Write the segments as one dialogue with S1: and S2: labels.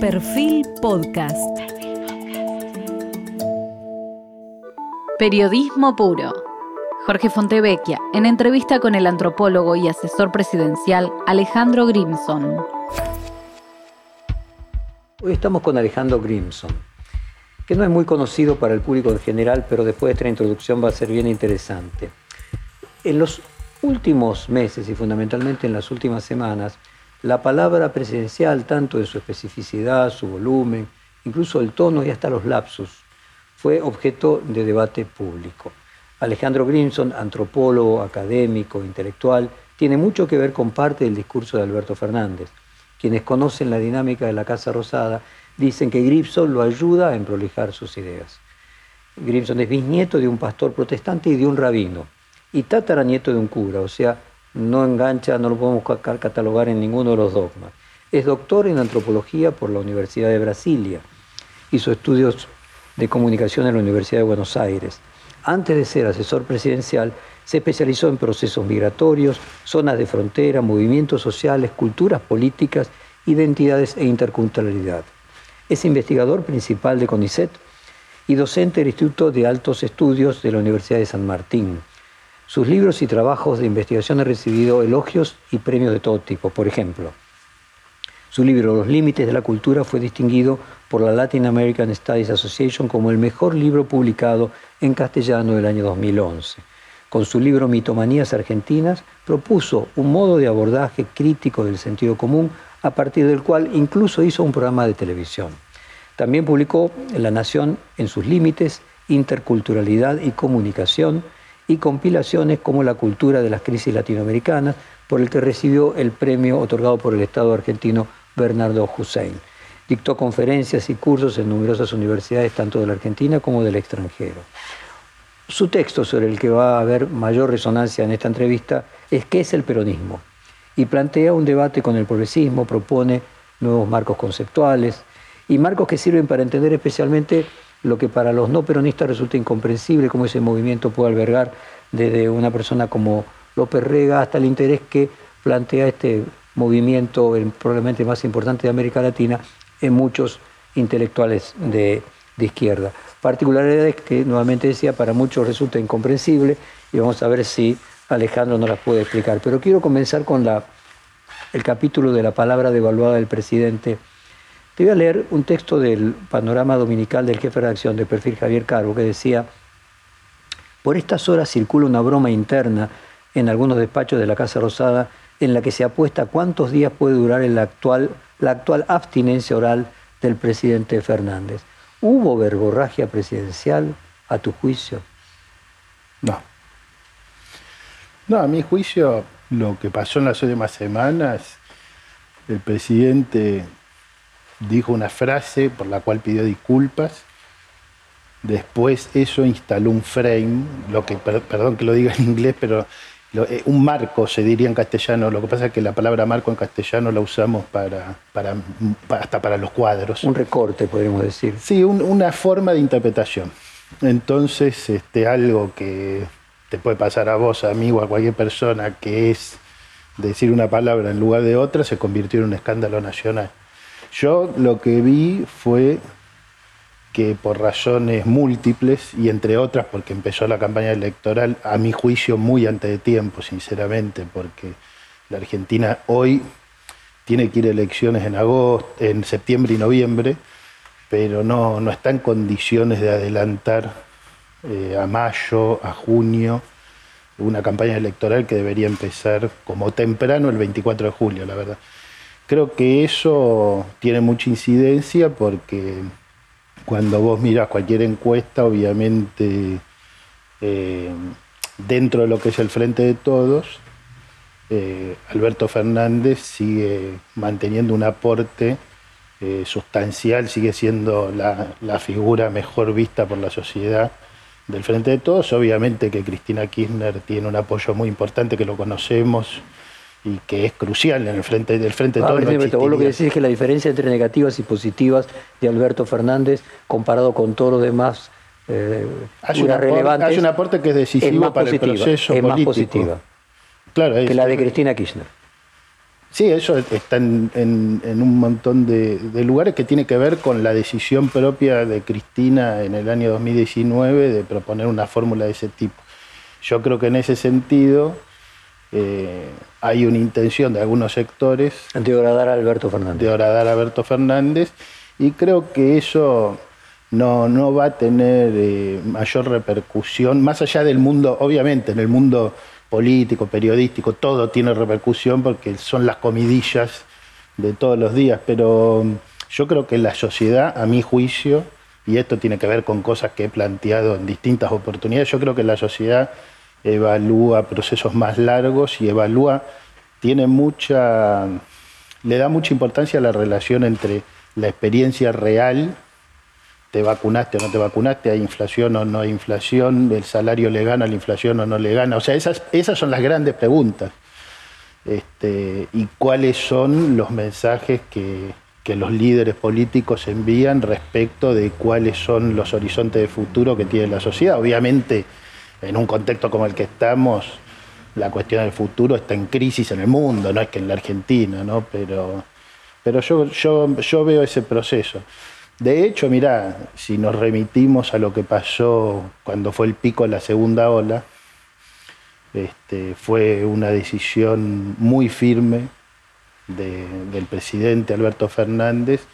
S1: Perfil Podcast. Periodismo puro. Jorge Fontevecchia, en entrevista con el antropólogo y asesor presidencial Alejandro Grimson.
S2: Hoy estamos con Alejandro Grimson, que no es muy conocido para el público en general, pero después de esta introducción va a ser bien interesante. En los últimos meses y fundamentalmente en las últimas semanas, la palabra presidencial, tanto en su especificidad, su volumen, incluso el tono y hasta los lapsus, fue objeto de debate público. Alejandro Grimson, antropólogo, académico, intelectual, tiene mucho que ver con parte del discurso de Alberto Fernández. Quienes conocen la dinámica de la Casa Rosada dicen que Grimson lo ayuda a emprolijar sus ideas. Grimson es bisnieto de un pastor protestante y de un rabino, y tataranieto de un cura, o sea, no engancha, no lo podemos catalogar en ninguno de los dogmas. Es doctor en antropología por la Universidad de Brasilia. Hizo estudios de comunicación en la Universidad de Buenos Aires. Antes de ser asesor presidencial, se especializó en procesos migratorios, zonas de frontera, movimientos sociales, culturas políticas, identidades e interculturalidad. Es investigador principal de CONICET y docente del Instituto de Altos Estudios de la Universidad de San Martín. Sus libros y trabajos de investigación han recibido elogios y premios de todo tipo. Por ejemplo, su libro Los Límites de la Cultura fue distinguido por la Latin American Studies Association como el mejor libro publicado en castellano del año 2011. Con su libro Mitomanías Argentinas propuso un modo de abordaje crítico del sentido común a partir del cual incluso hizo un programa de televisión. También publicó La Nación en sus Límites, Interculturalidad y Comunicación, y compilaciones como La cultura de las crisis latinoamericanas, por el que recibió el premio otorgado por el Estado argentino Bernardo Hussein. Dictó conferencias y cursos en numerosas universidades, tanto de la Argentina como del extranjero. Su texto, sobre el que va a haber mayor resonancia en esta entrevista, es ¿Qué es el peronismo? Y plantea un debate con el progresismo, propone nuevos marcos conceptuales y marcos que sirven para entender especialmente lo que para los no peronistas resulta incomprensible, cómo ese movimiento puede albergar desde una persona como López Rega hasta el interés que plantea este movimiento, el probablemente más importante de América Latina, en muchos intelectuales de, izquierda. Particularidades que nuevamente decía, para muchos resulta incomprensible y vamos a ver si Alejandro nos las puede explicar. Pero quiero comenzar con la, el capítulo de la palabra devaluada del presidente te voy a leer un texto del panorama dominical del jefe de redacción de perfil Javier Carbo que decía, por estas horas circula una broma interna en algunos despachos de la Casa Rosada en la que se apuesta cuántos días puede durar la actual, la actual abstinencia oral del presidente Fernández. ¿Hubo verborragia presidencial a tu juicio?
S3: No. No, a mi juicio lo que pasó en las últimas semanas, el presidente dijo una frase por la cual pidió disculpas. Después eso instaló un frame, lo que, perdón que lo diga en inglés, pero eh, un marco se diría en castellano. Lo que pasa es que la palabra marco en castellano la usamos para, para, hasta para los cuadros.
S2: Un recorte, podríamos decir.
S3: Sí, una forma de interpretación. Entonces, este, algo que te puede pasar a vos, a mí o a cualquier persona, que es decir una palabra en lugar de otra, se convirtió en un escándalo nacional. Yo lo que vi fue que por razones múltiples, y entre otras porque empezó la campaña electoral, a mi juicio muy antes de tiempo, sinceramente, porque la Argentina hoy tiene que ir a elecciones en agosto, en septiembre y noviembre, pero no, no está en condiciones de adelantar eh, a mayo, a junio, una campaña electoral que debería empezar como temprano el 24 de julio, la verdad. Creo que eso tiene mucha incidencia porque cuando vos miras cualquier encuesta, obviamente eh, dentro de lo que es el Frente de Todos, eh, Alberto Fernández sigue manteniendo un aporte eh, sustancial, sigue siendo la, la, figura mejor vista por la sociedad del Frente de Todos. Obviamente que Cristina Kirchner tiene un apoyo muy importante que lo conocemos y que es crucial en el frente del frente de ah,
S2: todo. vos lo que decís es que la diferencia entre negativas y positivas de Alberto Fernández comparado con todos los demás
S3: eh, hay, un aporte, hay un aporte que es decisivo para el proceso
S2: es más positiva
S3: claro,
S2: que la de Cristina Kirchner.
S3: Sí, eso está en, un montón de, lugares que tiene que ver con la decisión propia de Cristina en el año 2019 de proponer una fórmula de ese tipo. Yo creo que en ese sentido eh, hay una intención de algunos sectores
S2: de a Alberto Fernández.
S3: De a Alberto Fernández y creo que eso no, no va a tener eh, mayor repercusión, más allá del mundo, obviamente, en el mundo político, periodístico, todo tiene repercusión porque son las comidillas de todos los días, pero yo creo que la sociedad, a mi juicio, y esto tiene que ver con cosas que he planteado en distintas oportunidades, yo creo que la sociedad evalúa procesos más largos y evalúa, tiene mucha, le da mucha importancia a la relación entre la experiencia real te vacunaste o no te vacunaste, hay inflación o no hay inflación, el salario le gana, la inflación o no le gana. O sea, esas, esas son las grandes preguntas. Este, y cuáles son los mensajes que, que los líderes políticos envían respecto de cuáles son los horizontes de futuro que tiene la sociedad. Obviamente, en un contexto como el que estamos, la cuestión del futuro está en crisis en el mundo, no es que en la Argentina, ¿no? Pero, pero yo, yo, yo veo ese proceso. De hecho, mirá, si nos remitimos a lo que pasó cuando fue el pico de la segunda ola, este, fue una decisión muy firme del presidente Alberto Fernández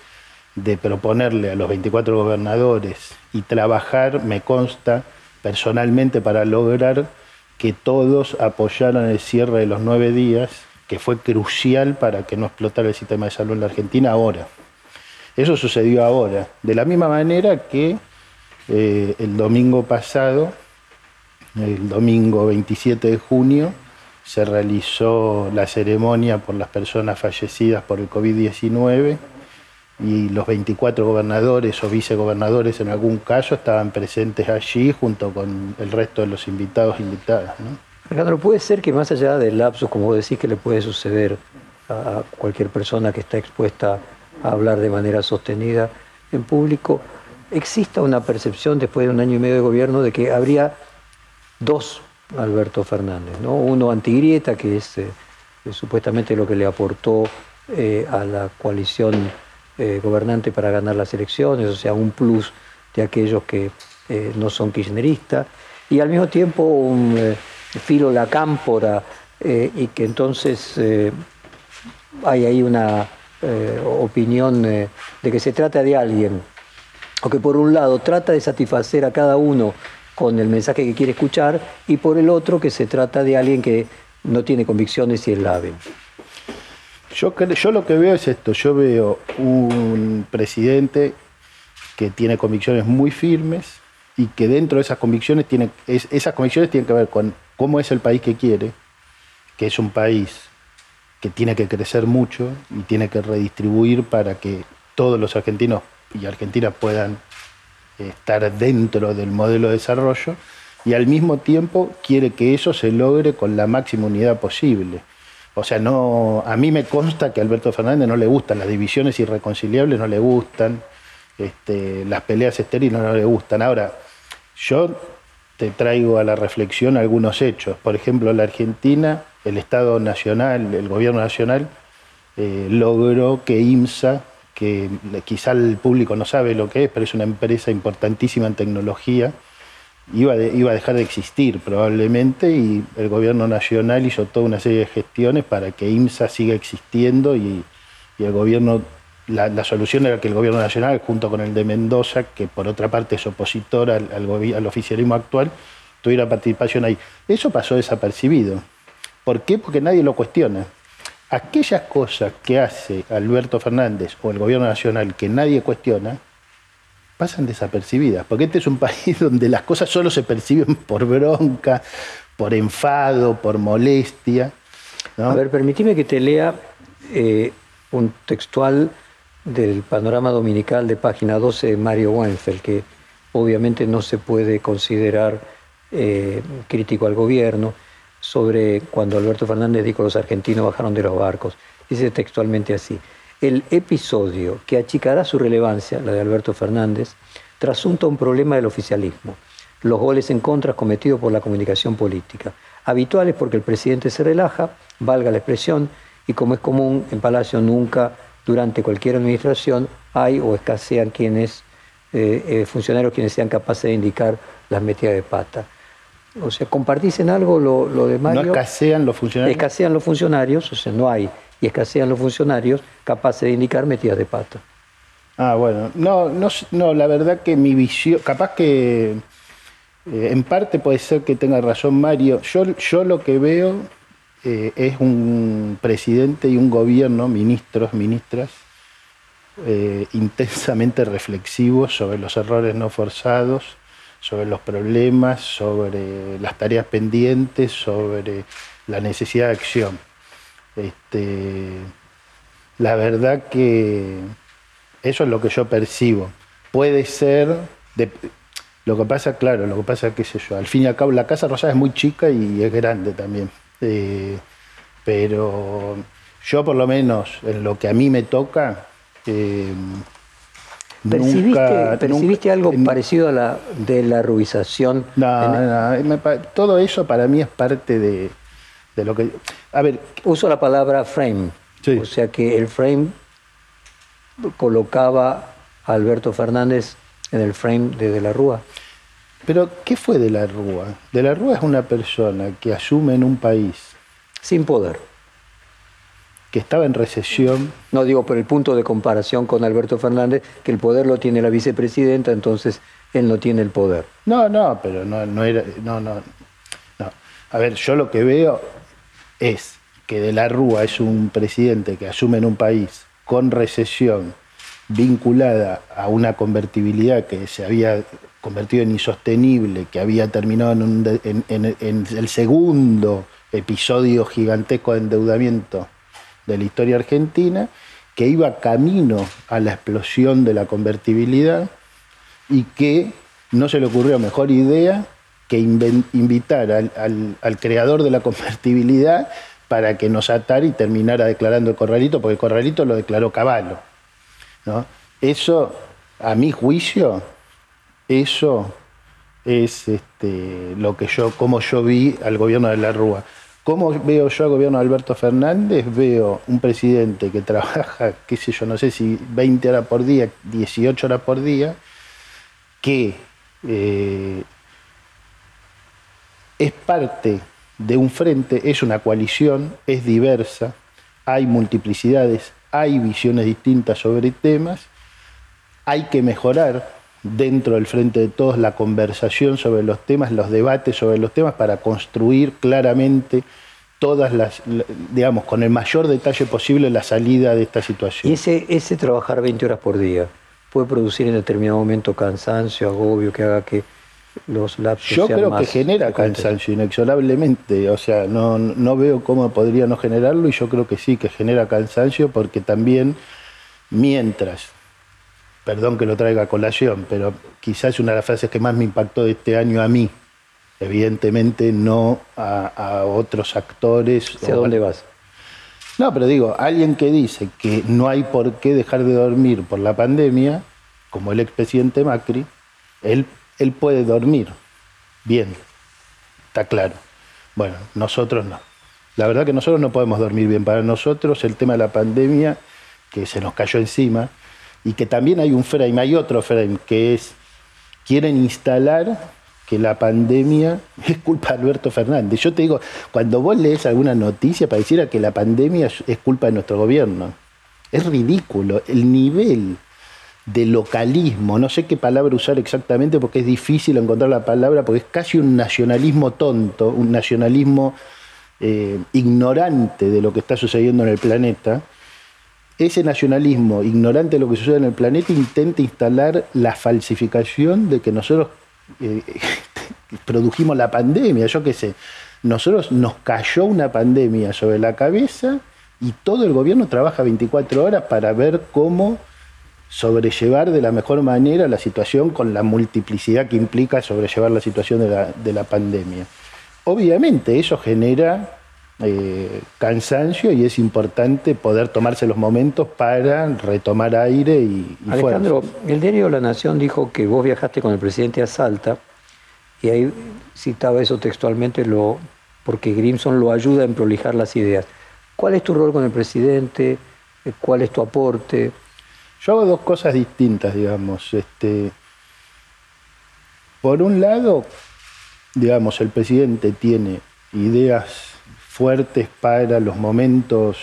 S3: de proponerle a los 24 gobernadores y trabajar, me consta, personalmente para lograr que todos apoyaran el cierre de los nueve días, que fue crucial para que no explotara el sistema de salud en la Argentina ahora. Eso sucedió ahora, de la misma manera que eh, el domingo pasado, el domingo 27 de junio, se realizó la ceremonia por las personas fallecidas por el COVID-19 y los 24 gobernadores o vicegobernadores en algún caso estaban presentes allí junto con el resto de los invitados invitadas. ¿no?
S2: Alejandro, puede ser que más allá del lapsus, como decís, que le puede suceder a cualquier persona que está expuesta a hablar de manera sostenida en público, exista una percepción después de un año y medio de gobierno de que habría dos Alberto Fernández, ¿no? uno antigrieta, que es eh, supuestamente lo que le aportó eh, a la coalición eh, gobernante para ganar las elecciones, o sea, un plus de aquellos que no son kirchneristas, y al mismo tiempo un filo la cámpora, y que entonces hay ahí una eh, opinión eh, de que se trata de alguien, o que por un lado trata de satisfacer a cada uno con el mensaje que quiere escuchar, y por el otro que se trata de alguien que no tiene convicciones y es la
S3: Yo, yo lo que veo es esto, yo veo un presidente que tiene convicciones muy firmes y que dentro de esas convicciones tiene, esas convicciones tienen que ver con cómo es el país que quiere, que es un país que tiene que crecer mucho y tiene que redistribuir para que todos los argentinos y argentinas puedan estar dentro del modelo de desarrollo y al mismo tiempo quiere que eso se logre con la máxima unidad posible. O sea, no, a mí me consta que a Alberto Fernández no le gustan las divisiones irreconciliables, no le gustan, este, las peleas estériles no le gustan. Ahora, yo te traigo a la reflexión algunos hechos. Por ejemplo, la Argentina el Estado Nacional, el Gobierno Nacional, eh, logró que IMSA, que quizá el público no sabe lo que es, pero es una empresa importantísima en tecnología, iba, iba a dejar de existir probablemente y el Gobierno Nacional hizo toda una serie de gestiones para que IMSA siga existiendo y, el Gobierno la, solución era que el gobierno nacional, junto con el de Mendoza, que por otra parte es opositor al, al, oficialismo actual, tuviera participación ahí. Eso pasó desapercibido. ¿Por qué? Porque nadie lo cuestiona. Aquellas cosas que hace Alberto Fernández o el gobierno nacional que nadie cuestiona, pasan desapercibidas, porque este es un país donde las cosas solo se perciben por bronca, por enfado, por molestia.
S2: A ver, permíteme que te lea eh, un textual del panorama dominical de página 12 de Mario Weinfeld, que obviamente no se puede considerar eh, crítico al gobierno sobre cuando Alberto Fernández dijo los argentinos bajaron de los barcos. Dice textualmente así, el episodio que achicará su relevancia, la de Alberto Fernández, trasunta un problema del oficialismo, los goles en contra cometidos por la comunicación política, habituales porque el presidente se relaja, valga la expresión, y como es común en Palacio nunca durante cualquier administración hay o escasean quienes, eh, eh, funcionarios quienes sean capaces de indicar las metidas de pata. O sea, ¿compartís en algo lo, lo de Mario?
S3: ¿No escasean los funcionarios?
S2: Escasean los funcionarios, o sea, no hay, y escasean los funcionarios capaces de indicar metidas de pata.
S3: Ah, bueno. No, no, no, la verdad que mi visión, capaz que eh, en parte puede ser que tenga razón Mario. Yo, yo lo que veo eh, es un presidente y un gobierno, ministros, ministras, eh, intensamente reflexivos sobre los errores no forzados, sobre los problemas, sobre las tareas pendientes, sobre la necesidad de acción. Este, la verdad que eso es lo que yo percibo. Puede ser, lo que pasa, claro, lo que pasa, qué sé yo, al fin y al cabo la Casa Rosada es muy chica y es grande también. Eh, pero yo por lo menos en lo que a mí me toca... Eh,
S2: ¿Percibiste, algo parecido a la de la rubización?
S3: No, no todo eso para mí es parte de, lo que...
S2: A ver... Uso la palabra frame. O sea que el frame colocaba a Alberto Fernández en el frame de De la Rúa.
S3: Pero, ¿qué fue De la Rúa? De la Rúa es una persona que asume en un país.
S2: Sin poder.
S3: Que estaba en recesión.
S2: No digo por el punto de comparación con Alberto Fernández, que el poder lo tiene la vicepresidenta, entonces él no tiene el poder.
S3: No, no, pero no, no era. No, no, no. A ver, yo lo que veo es que De la Rúa es un presidente que asume en un país con recesión vinculada a una convertibilidad que se había convertido en insostenible, que había terminado en, el segundo episodio gigantesco de endeudamiento de la historia argentina, que iba camino a la explosión de la convertibilidad y que no se le ocurrió mejor idea que invitar al creador de la convertibilidad para que nos atara y terminara declarando el corralito, porque el corralito lo declaró Caballo. ¿no? Eso, a mi juicio, eso es este, lo que yo, como yo vi al gobierno de la Rúa. ¿Cómo veo yo al gobierno de Alberto Fernández? Veo un presidente que trabaja, qué sé yo, no sé si 20 horas por día, 18 horas por día, que eh, es parte de un frente, es una coalición, es diversa, hay multiplicidades, hay visiones distintas sobre temas, hay que mejorar dentro del frente de todos la conversación sobre los temas, los debates sobre los temas para construir claramente todas las, digamos, con el mayor detalle posible la salida de esta situación.
S2: Y ese, ese trabajar 20 horas por día puede producir en determinado momento cansancio, agobio, que haga que los
S3: Yo creo que genera cansancio inexorablemente, o sea, no, no veo cómo podría no generarlo y yo creo que sí, que genera cansancio porque también mientras, perdón que lo traiga a colación, pero quizás una de las frases que más me impactó de este año a mí, evidentemente no a, otros actores.
S2: ¿Hacia dónde vas?
S3: No, pero digo, alguien que dice que no hay por qué dejar de dormir por la pandemia, como el expresidente Macri, él él puede dormir bien, está claro. Bueno, nosotros no. La verdad que nosotros no podemos dormir bien. Para nosotros el tema de la pandemia, que se nos cayó encima, y que también hay un frame, hay otro frame, que es, quieren instalar que la pandemia es culpa de Alberto Fernández. Yo te digo, cuando vos lees alguna noticia pareciera que la pandemia es culpa de nuestro gobierno. Es ridículo el nivel de localismo, no sé qué palabra usar exactamente porque es difícil encontrar la palabra, porque es casi un nacionalismo tonto, un nacionalismo eh, ignorante de lo que está sucediendo en el planeta. Ese nacionalismo ignorante de lo que sucede en el planeta intenta instalar la falsificación de que nosotros eh, produjimos la pandemia, yo qué sé. Nosotros nos cayó una pandemia sobre la cabeza y todo el gobierno trabaja 24 horas para ver cómo sobrellevar de la mejor manera la situación con la multiplicidad que implica sobrellevar la situación de la, pandemia. Obviamente eso genera eh, cansancio y es importante poder tomarse los momentos para retomar aire y, y
S2: Alejandro, el diario La Nación dijo que vos viajaste con el presidente a Salta y ahí citaba eso textualmente lo, porque Grimson lo ayuda en prolijar las ideas. ¿Cuál es tu rol con el presidente? ¿Cuál es tu aporte?
S3: Yo hago dos cosas distintas, digamos. Este, por un lado, digamos, el presidente tiene ideas fuertes para los momentos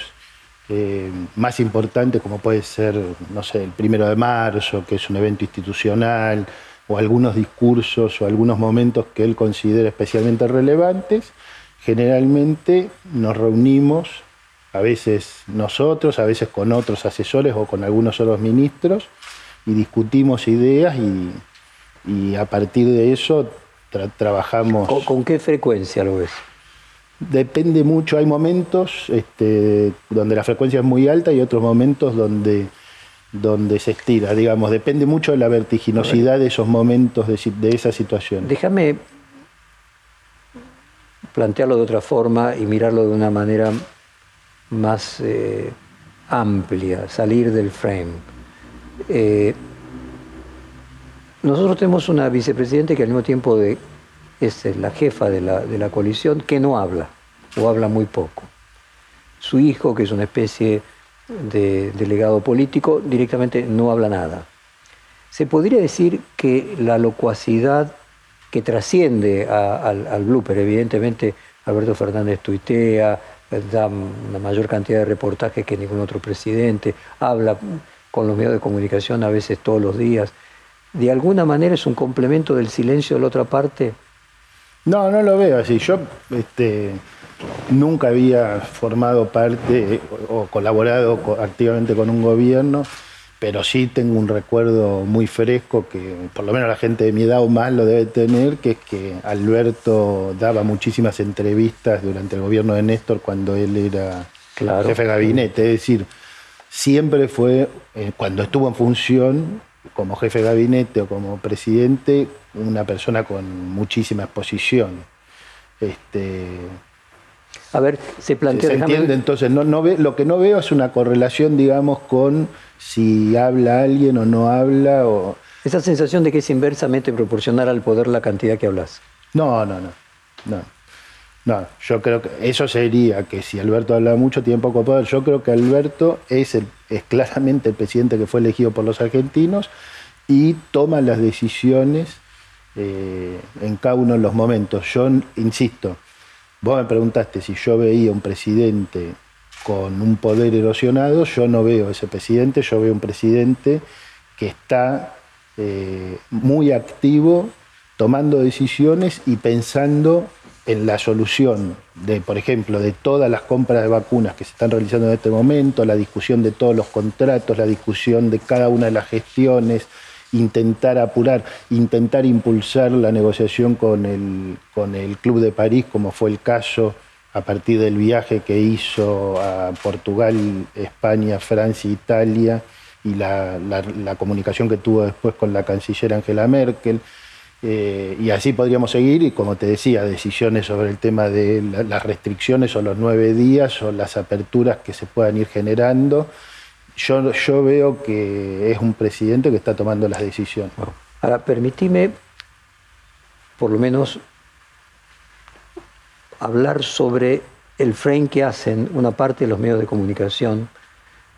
S3: eh, más importantes, como puede ser, no sé, el primero de marzo, que es un evento institucional, o algunos discursos o algunos momentos que él considera especialmente relevantes. Generalmente nos reunimos, a veces nosotros, a veces con otros asesores o con algunos otros ministros, y discutimos ideas y, y a partir de eso trabajamos.
S2: ¿Con, qué frecuencia lo ves?
S3: Depende mucho, hay momentos este, donde la frecuencia es muy alta y otros momentos donde, donde se estira, digamos, depende mucho de la vertiginosidad de esos momentos, de, de esa situación.
S2: Déjame plantearlo de otra forma y mirarlo de una manera más eh, amplia, salir del frame. Eh, nosotros tenemos una vicepresidente que al mismo tiempo es la jefa de la, de la coalición que no habla, o habla muy poco. Su hijo, que es una especie de delegado político, directamente no habla nada. Se podría decir que la locuacidad que trasciende al, al, blooper, evidentemente Alberto Fernández tuitea, da una mayor cantidad de reportajes que ningún otro presidente, habla con los medios de comunicación a veces todos los días, de alguna manera es un complemento del silencio de la otra parte?
S3: No, no lo veo así. Yo este, nunca había formado parte o colaborado activamente con un gobierno, pero sí tengo un recuerdo muy fresco que por lo menos la gente de mi edad o más lo debe tener, que es que Alberto daba muchísimas entrevistas durante el gobierno de Néstor cuando él era jefe de gabinete. Es decir, siempre fue, eh, cuando estuvo en función, como jefe de gabinete o como presidente, una persona con muchísima exposición. Este,
S2: a ver, se plantea.
S3: ¿Se entiende? Entonces, no, no ve, lo que no veo es una correlación, digamos, con si habla alguien o no habla. O...
S2: Esa sensación de que es inversamente proporcional al poder la cantidad que hablas.
S3: No, no, no. No, no yo creo que eso sería que si Alberto habla mucho, tiene poco poder. Yo creo que Alberto es el es claramente el presidente que fue elegido por los argentinos y toma las decisiones eh, en cada uno de los momentos. Yo insisto, vos me preguntaste si yo veía un presidente con un poder erosionado, yo no veo ese presidente, yo veo un presidente que está eh, muy activo, tomando decisiones y pensando en la solución de, por ejemplo, de todas las compras de vacunas que se están realizando en este momento, la discusión de todos los contratos, la discusión de cada una de las gestiones, intentar apurar, intentar impulsar la negociación con el, con el Club de París, como fue el caso a partir del viaje que hizo a Portugal, España, Francia, Italia, y la, la comunicación que tuvo después con la canciller Angela Merkel. Eh, y así podríamos seguir, y como te decía, decisiones sobre el tema de las restricciones o los nueve días o las aperturas que se puedan ir generando. Yo, yo veo que es un presidente que está tomando las decisiones.
S2: Ahora, permitime, por lo menos, hablar sobre el frame que hacen una parte de los medios de comunicación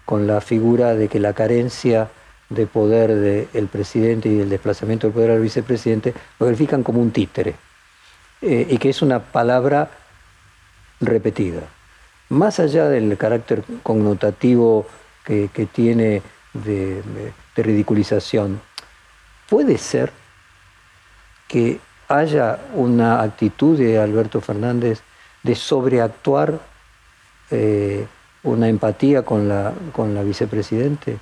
S2: con la figura de que la carencia de poder del presidente y del desplazamiento del poder al vicepresidente lo verifican como un títere eh, y que es una palabra repetida. Más allá del carácter connotativo que, tiene de, ridiculización, puede ser que haya una actitud de Alberto Fernández de sobreactuar eh, una empatía con la, con la vicepresidente.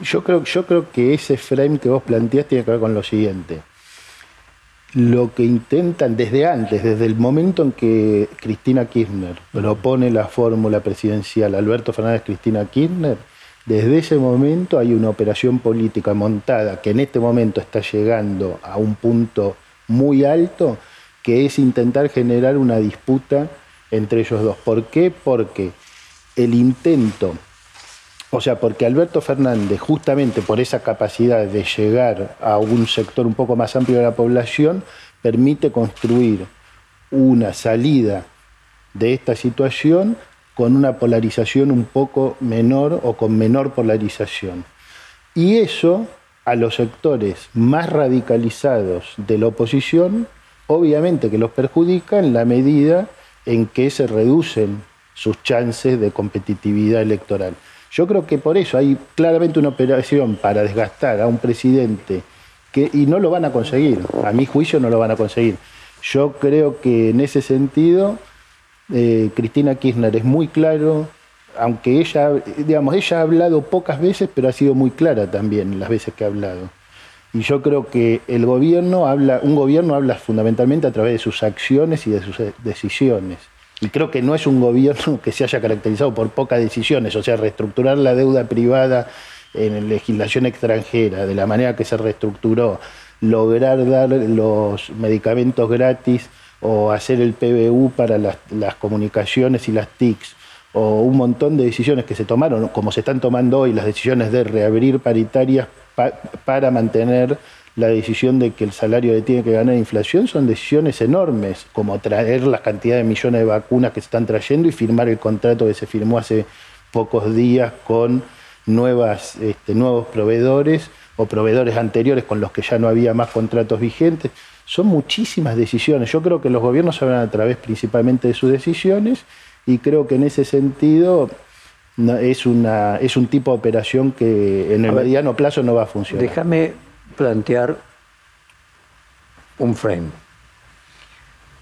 S3: Yo creo, yo creo que ese frame que vos planteás tiene que ver con lo siguiente. Lo que intentan desde antes, desde el momento en que Cristina Kirchner propone la fórmula presidencial Alberto Fernández Cristina Kirchner, desde ese momento hay una operación política montada que en este momento está llegando a un punto muy alto, que es intentar generar una disputa entre ellos dos. ¿Por qué? Porque el intento o sea, porque Alberto Fernández, justamente por esa capacidad de llegar a un sector un poco más amplio de la población, permite construir una salida de esta situación con una polarización un poco menor o con menor polarización. Y eso a los sectores más radicalizados de la oposición, obviamente que los perjudica en la medida en que se reducen sus chances de competitividad electoral. Yo creo que por eso hay claramente una operación para desgastar a un presidente que, y no lo van a conseguir, a mi juicio no lo van a conseguir. Yo creo que en ese sentido eh, Cristina Kirchner es muy claro, aunque ella, digamos, ella ha hablado pocas veces, pero ha sido muy clara también las veces que ha hablado. Y yo creo que el gobierno habla, un gobierno habla fundamentalmente a través de sus acciones y de sus decisiones. Y creo que no es un gobierno que se haya caracterizado por pocas decisiones, o sea, reestructurar la deuda privada en legislación extranjera, de la manera que se reestructuró, lograr dar los medicamentos gratis o hacer el PBU para las, comunicaciones y las TICs, o un montón de decisiones que se tomaron, como se están tomando hoy, las decisiones de reabrir paritarias para mantener la decisión de que el salario le tiene que ganar inflación son decisiones enormes, como traer la cantidad de millones de vacunas que se están trayendo y firmar el contrato que se firmó hace pocos días con nuevas, este, nuevos proveedores o proveedores anteriores con los que ya no había más contratos vigentes. Son muchísimas decisiones. Yo creo que los gobiernos hablan a través principalmente de sus decisiones y creo que en ese sentido es, una, es un tipo de operación que en el mediano plazo no va a funcionar.
S2: Déjame plantear un frame.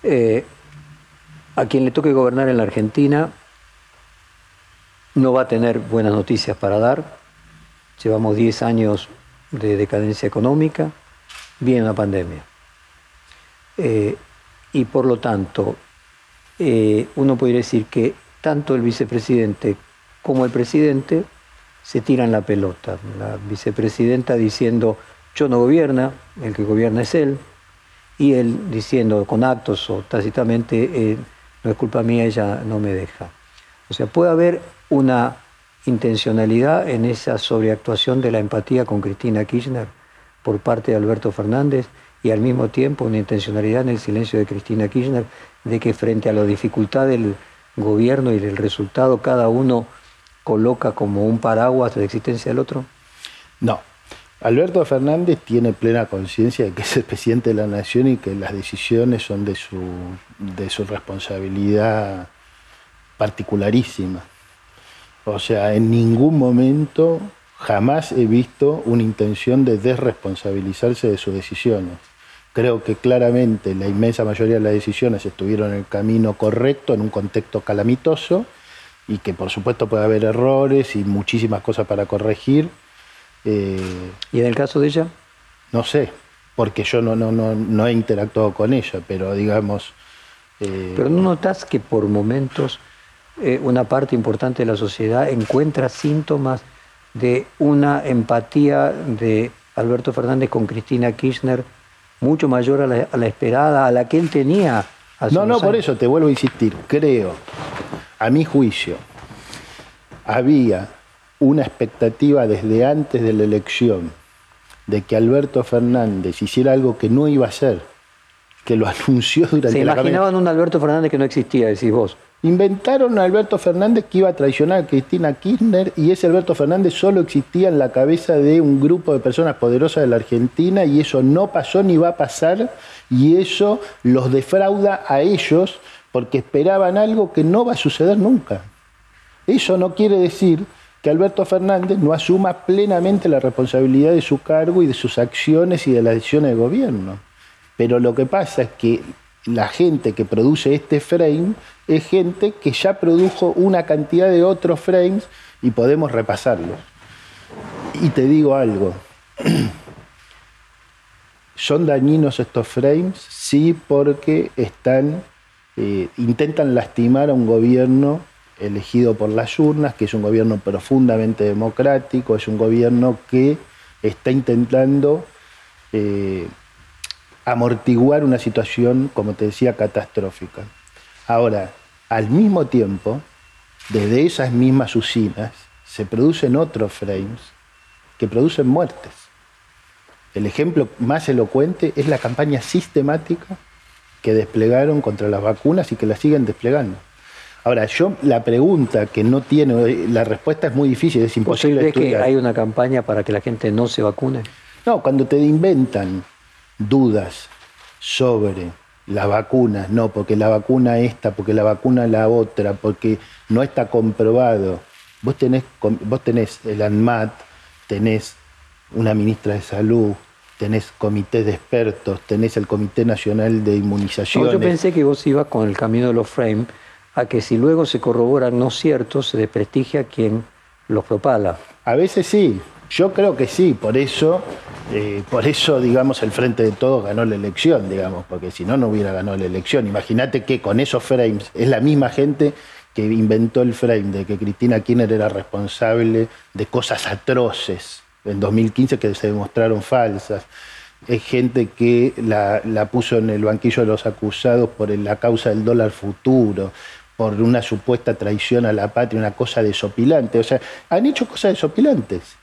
S2: Eh, a quien le toque gobernar en la Argentina no va a tener buenas noticias para dar. Llevamos 10 años de decadencia económica, viene una pandemia. Eh, y por lo tanto, eh, uno podría decir que tanto el vicepresidente como el presidente se tiran la pelota. La vicepresidenta diciendo yo no gobierna, el que gobierna es él, y él diciendo con actos o tácitamente, eh, no es culpa mía, ella no me deja. O sea, puede haber una intencionalidad en esa sobreactuación de la empatía con Cristina Kirchner por parte de Alberto Fernández y al mismo tiempo una intencionalidad en el silencio de Cristina Kirchner de que frente a la dificultad del gobierno y del resultado cada uno coloca como un paraguas de existencia del otro?
S3: No, Alberto Fernández tiene plena conciencia de que es el presidente de la nación y que las decisiones son de su, de su responsabilidad particularísima. O sea, en ningún momento jamás he visto una intención de desresponsabilizarse de sus decisiones. Creo que claramente la inmensa mayoría de las decisiones estuvieron en el camino correcto, en un contexto calamitoso, y que por supuesto puede haber errores y muchísimas cosas para corregir
S2: eh, ¿Y en el caso de ella?
S3: No sé, porque yo no, no, no, he interactuado con ella, pero digamos...
S2: Eh, pero ¿no notas que por momentos eh, una parte importante de la sociedad encuentra síntomas de una empatía de Alberto Fernández con Cristina Kirchner mucho mayor a la, esperada, a la que él tenía?
S3: no, no, por eso te vuelvo a insistir. Creo, a mi juicio, había una expectativa desde antes de la elección de que Alberto Fernández hiciera algo que no iba a hacer, que lo anunció durante
S2: Se imaginaban un Alberto Fernández que no existía, decís vos.
S3: Inventaron a Alberto Fernández que iba a traicionar a Cristina Kirchner y ese Alberto Fernández solo existía en la cabeza de un grupo de personas poderosas de la Argentina y eso no pasó ni va a pasar y eso los defrauda a ellos porque esperaban algo que no va a suceder nunca. Eso no quiere decir que Alberto Fernández no asuma plenamente la responsabilidad de su cargo y de sus acciones y de las decisiones del gobierno. Pero lo que pasa es que la gente que produce este frame es gente que ya produjo una cantidad de otros frames y podemos repasarlos. Y te digo algo, ¿son dañinos estos frames? Sí, porque están, eh, intentan lastimar a un gobierno elegido por las urnas, que es un gobierno profundamente democrático, es un gobierno que está intentando eh, amortiguar una situación, como te decía, catastrófica. Ahora, al mismo tiempo, desde esas mismas usinas se producen otros frames que producen muertes. El ejemplo más elocuente es la campaña sistemática que desplegaron contra las vacunas y que la siguen desplegando. Ahora, yo la pregunta que no tiene, la respuesta es muy difícil, es imposible.
S2: ¿Vos que hay una campaña para que la gente no se vacune?
S3: No, cuando te inventan dudas sobre las vacunas, no, porque la vacuna esta, porque la vacuna la otra, porque no está comprobado. Vos tenés, vos tenés el ANMAT, tenés una ministra de salud, tenés comité de expertos, tenés el Comité Nacional de Inmunización.
S2: yo pensé que vos ibas con el camino de los frames a que si luego se corroboran no ciertos, se desprestigia a quien los propala.
S3: A veces sí, yo creo que sí, por eso, eh, por eso, digamos, el Frente de Todos ganó la elección, digamos, porque si no, no hubiera ganado la elección. Imagínate que con esos frames es la misma gente que inventó el frame de que Cristina Kirchner era responsable de cosas atroces en 2015 que se demostraron falsas. Es gente que la, la puso en el banquillo de los acusados por la causa del dólar futuro por una supuesta traición a la patria, una cosa desopilante. O sea, han hecho cosas desopilantes.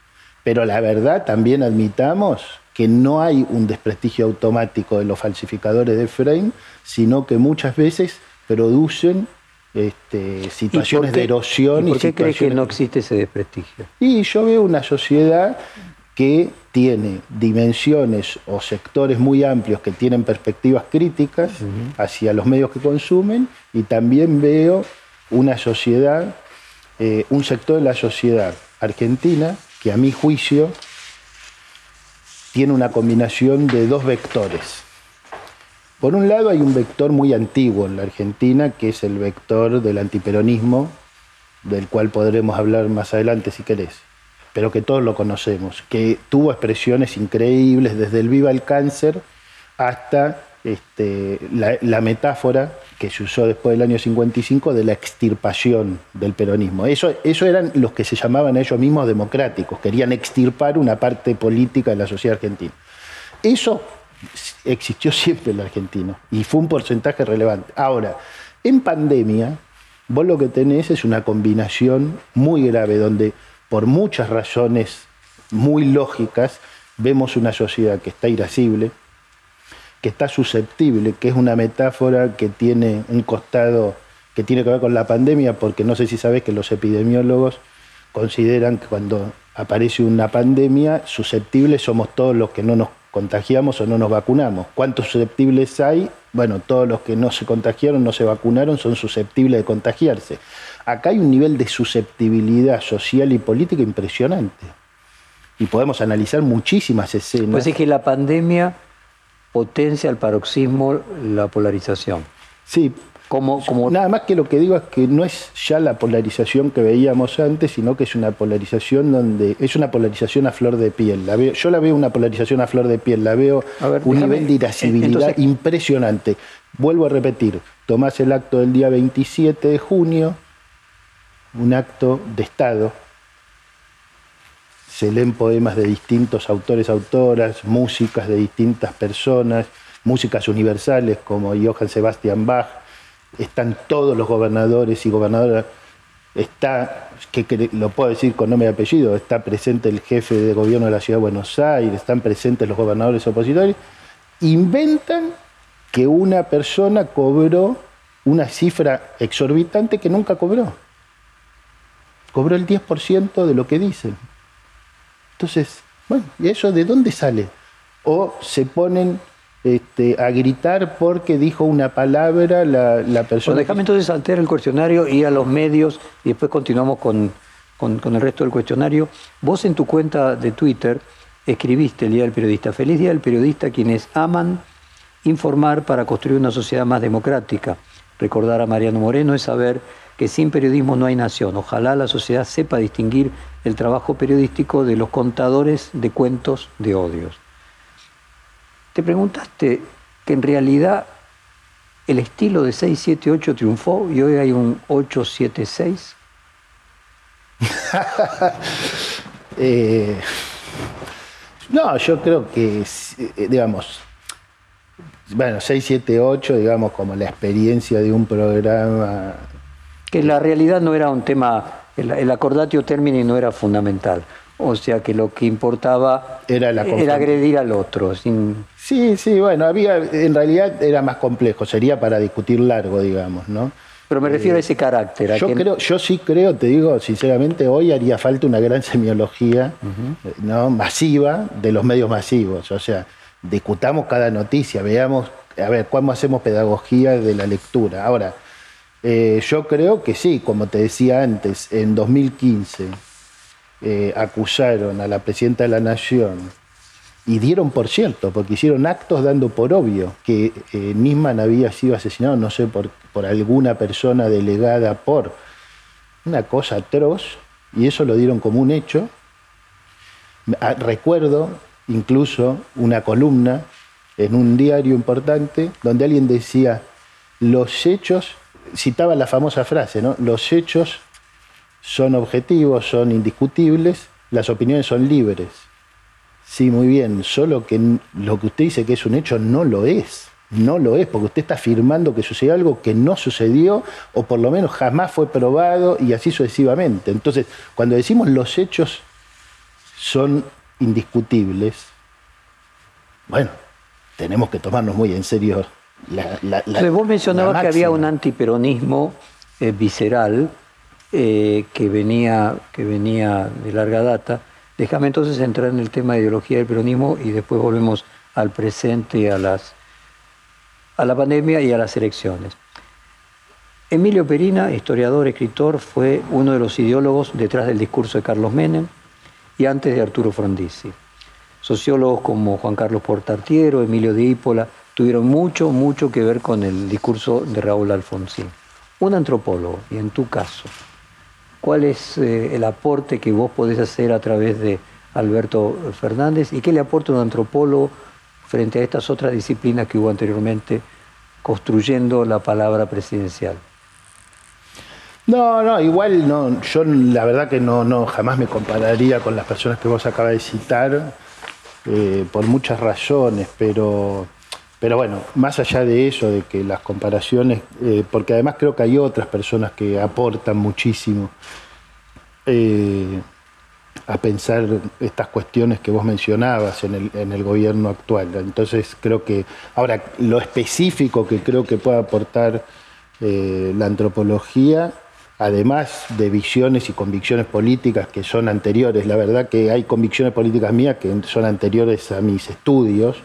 S3: Pero la verdad también admitamos que no hay un desprestigio automático de los falsificadores de frame, sino que muchas veces producen este, situaciones de erosión.
S2: ¿Y por qué crees que no existe ese desprestigio?
S3: Y yo veo una sociedad que tiene dimensiones o sectores muy amplios que tienen perspectivas críticas hacia los medios que consumen y también veo una sociedad, eh, un sector de la sociedad argentina que a mi juicio tiene una combinación de dos vectores. Por un lado hay un vector muy antiguo en la Argentina, que es el vector del antiperonismo, del cual podremos hablar más adelante si querés, pero que todos lo conocemos, que tuvo expresiones increíbles desde el viva el cáncer hasta este, la, metáfora que se usó después del año 55 de la extirpación del peronismo. Eso, eso eran los que se llamaban ellos mismos democráticos, querían extirpar una parte política de la sociedad argentina. Eso existió siempre en la Argentina y fue un porcentaje relevante. Ahora, en pandemia, vos lo que tenés es una combinación muy grave donde por muchas razones muy lógicas vemos una sociedad que está irascible, que está susceptible, que es una metáfora que tiene un costado que tiene que ver con la pandemia, porque no sé si sabes que los epidemiólogos consideran que cuando aparece una pandemia, susceptibles somos todos los que no nos contagiamos o no nos vacunamos. ¿Cuántos susceptibles hay? Bueno, todos los que no se contagiaron, no se vacunaron, son susceptibles de contagiarse. Acá hay un nivel de susceptibilidad social y política impresionante. Y podemos analizar muchísimas escenas.
S2: Pues es que la pandemia potencia al paroxismo la polarización.
S3: Sí. Como, como... Nada más que lo que digo es que no es ya la polarización que veíamos antes, sino que es una polarización donde es una polarización a flor de piel. La veo, yo la veo una polarización a flor de piel, la veo un nivel de irascibilidad impresionante. Vuelvo a repetir, tomás el acto del día 27 de junio, un acto de Estado, se leen poemas de distintos autores, autoras, músicas de distintas personas, músicas universales como Johann Sebastian Bach, están todos los gobernadores y gobernadoras, está, lo puedo decir con nombre y apellido, está presente el jefe de gobierno de la ciudad de Buenos Aires, están presentes los gobernadores opositores, inventan que una persona cobró una cifra exorbitante que nunca cobró. Cobró el 10% de lo que dicen. Entonces, bueno, ¿y eso de dónde sale? O se ponen este, a gritar porque dijo una palabra la, persona.
S2: Bueno, déjame entonces saltar el cuestionario, ir a los medios y después continuamos con, con, el resto del cuestionario. Vos en tu cuenta de Twitter escribiste el Día del Periodista. Feliz Día del Periodista, quienes aman informar para construir una sociedad más democrática. Recordar a Mariano Moreno es saber que sin periodismo no hay nación. Ojalá la sociedad sepa distinguir el trabajo periodístico de los contadores de cuentos de odios. ¿Te preguntaste que en realidad el estilo de 678 triunfó y hoy hay un 876?
S3: eh, no, yo creo que, eh, digamos, bueno, 678, digamos, como la experiencia de un programa
S2: que la realidad no era un tema, el, acordatio termini no era fundamental. O sea que lo que importaba era, agredir al otro.
S3: Sí, sí, bueno, había, en realidad era más complejo, sería para discutir largo, digamos, ¿no?
S2: Pero me refiero a ese carácter.
S3: yo, creo, yo sí creo, te digo sinceramente, hoy haría falta una gran semiología ¿no? masiva de los medios masivos. O sea, discutamos cada noticia, veamos, a ver, cómo hacemos pedagogía de la lectura. Ahora, eh, yo creo que sí, como te decía antes, en 2015 eh, acusaron a la presidenta de la Nación y dieron por cierto, porque hicieron actos dando por obvio que eh, Nisman había sido asesinado, no sé, por, por alguna persona delegada por una cosa atroz, y eso lo dieron como un hecho. Ah, recuerdo incluso una columna en un diario importante donde alguien decía, los hechos, citaba la famosa frase, ¿no? Los hechos son objetivos, son indiscutibles, las opiniones son libres. Sí, muy bien, solo que lo que usted dice que es un hecho no lo es. No lo es, porque usted está afirmando que sucedió algo que no sucedió o por lo menos jamás fue probado y así sucesivamente. Entonces, cuando decimos los hechos son indiscutibles, bueno, tenemos que tomarnos muy en serio la... la,
S2: vos mencionabas que había un antiperonismo eh, visceral eh, que, venía, que venía de larga data Déjame entonces entrar en el tema de ideología del peronismo y después volvemos al presente, a, las, a la pandemia y a las elecciones. Emilio Perina, historiador, escritor, fue uno de los ideólogos detrás del discurso de Carlos Menem y antes de Arturo Frondizi. Sociólogos como Juan Carlos Portartiero, Emilio Dípola, tuvieron mucho, mucho que ver con el discurso de Raúl Alfonsín. Un antropólogo, y en tu caso, cuál es eh, el aporte que vos podés hacer a través de Alberto Fernández y qué le aporta un antropólogo frente a estas otras disciplinas que hubo anteriormente construyendo la palabra presidencial.
S3: No, no, igual no, yo la verdad que no, no jamás me compararía con las personas que vos acabas de citar, eh, por muchas razones, pero, pero bueno, más allá de eso, de que las comparaciones, eh, porque además creo que hay otras personas que aportan muchísimo eh, a pensar estas cuestiones que vos mencionabas en el, en el, gobierno actual. Entonces creo que, ahora, lo específico que creo que puede aportar eh, la antropología, además de visiones y convicciones políticas que son anteriores, la verdad que hay convicciones políticas mías que son anteriores a mis estudios,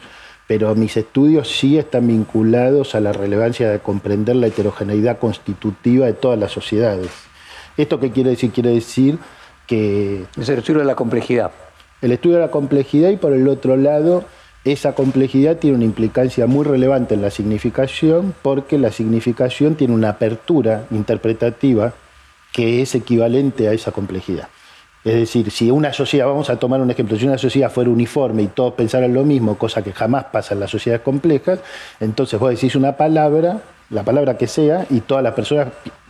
S3: pero mis estudios sí están vinculados a la relevancia de comprender la heterogeneidad constitutiva de todas las sociedades ¿Esto qué quiere decir? Quiere decir que...
S2: Es el estudio de la complejidad.
S3: El estudio de la complejidad y por el otro lado, esa complejidad tiene una implicancia muy relevante en la significación porque la significación tiene una apertura interpretativa que es equivalente a esa complejidad. Es decir, si una sociedad, vamos a tomar un ejemplo, si una sociedad fuera uniforme y todos pensaran lo mismo, cosa que jamás pasa en las sociedades complejas, entonces vos decís una palabra, la palabra que sea, y todas las personas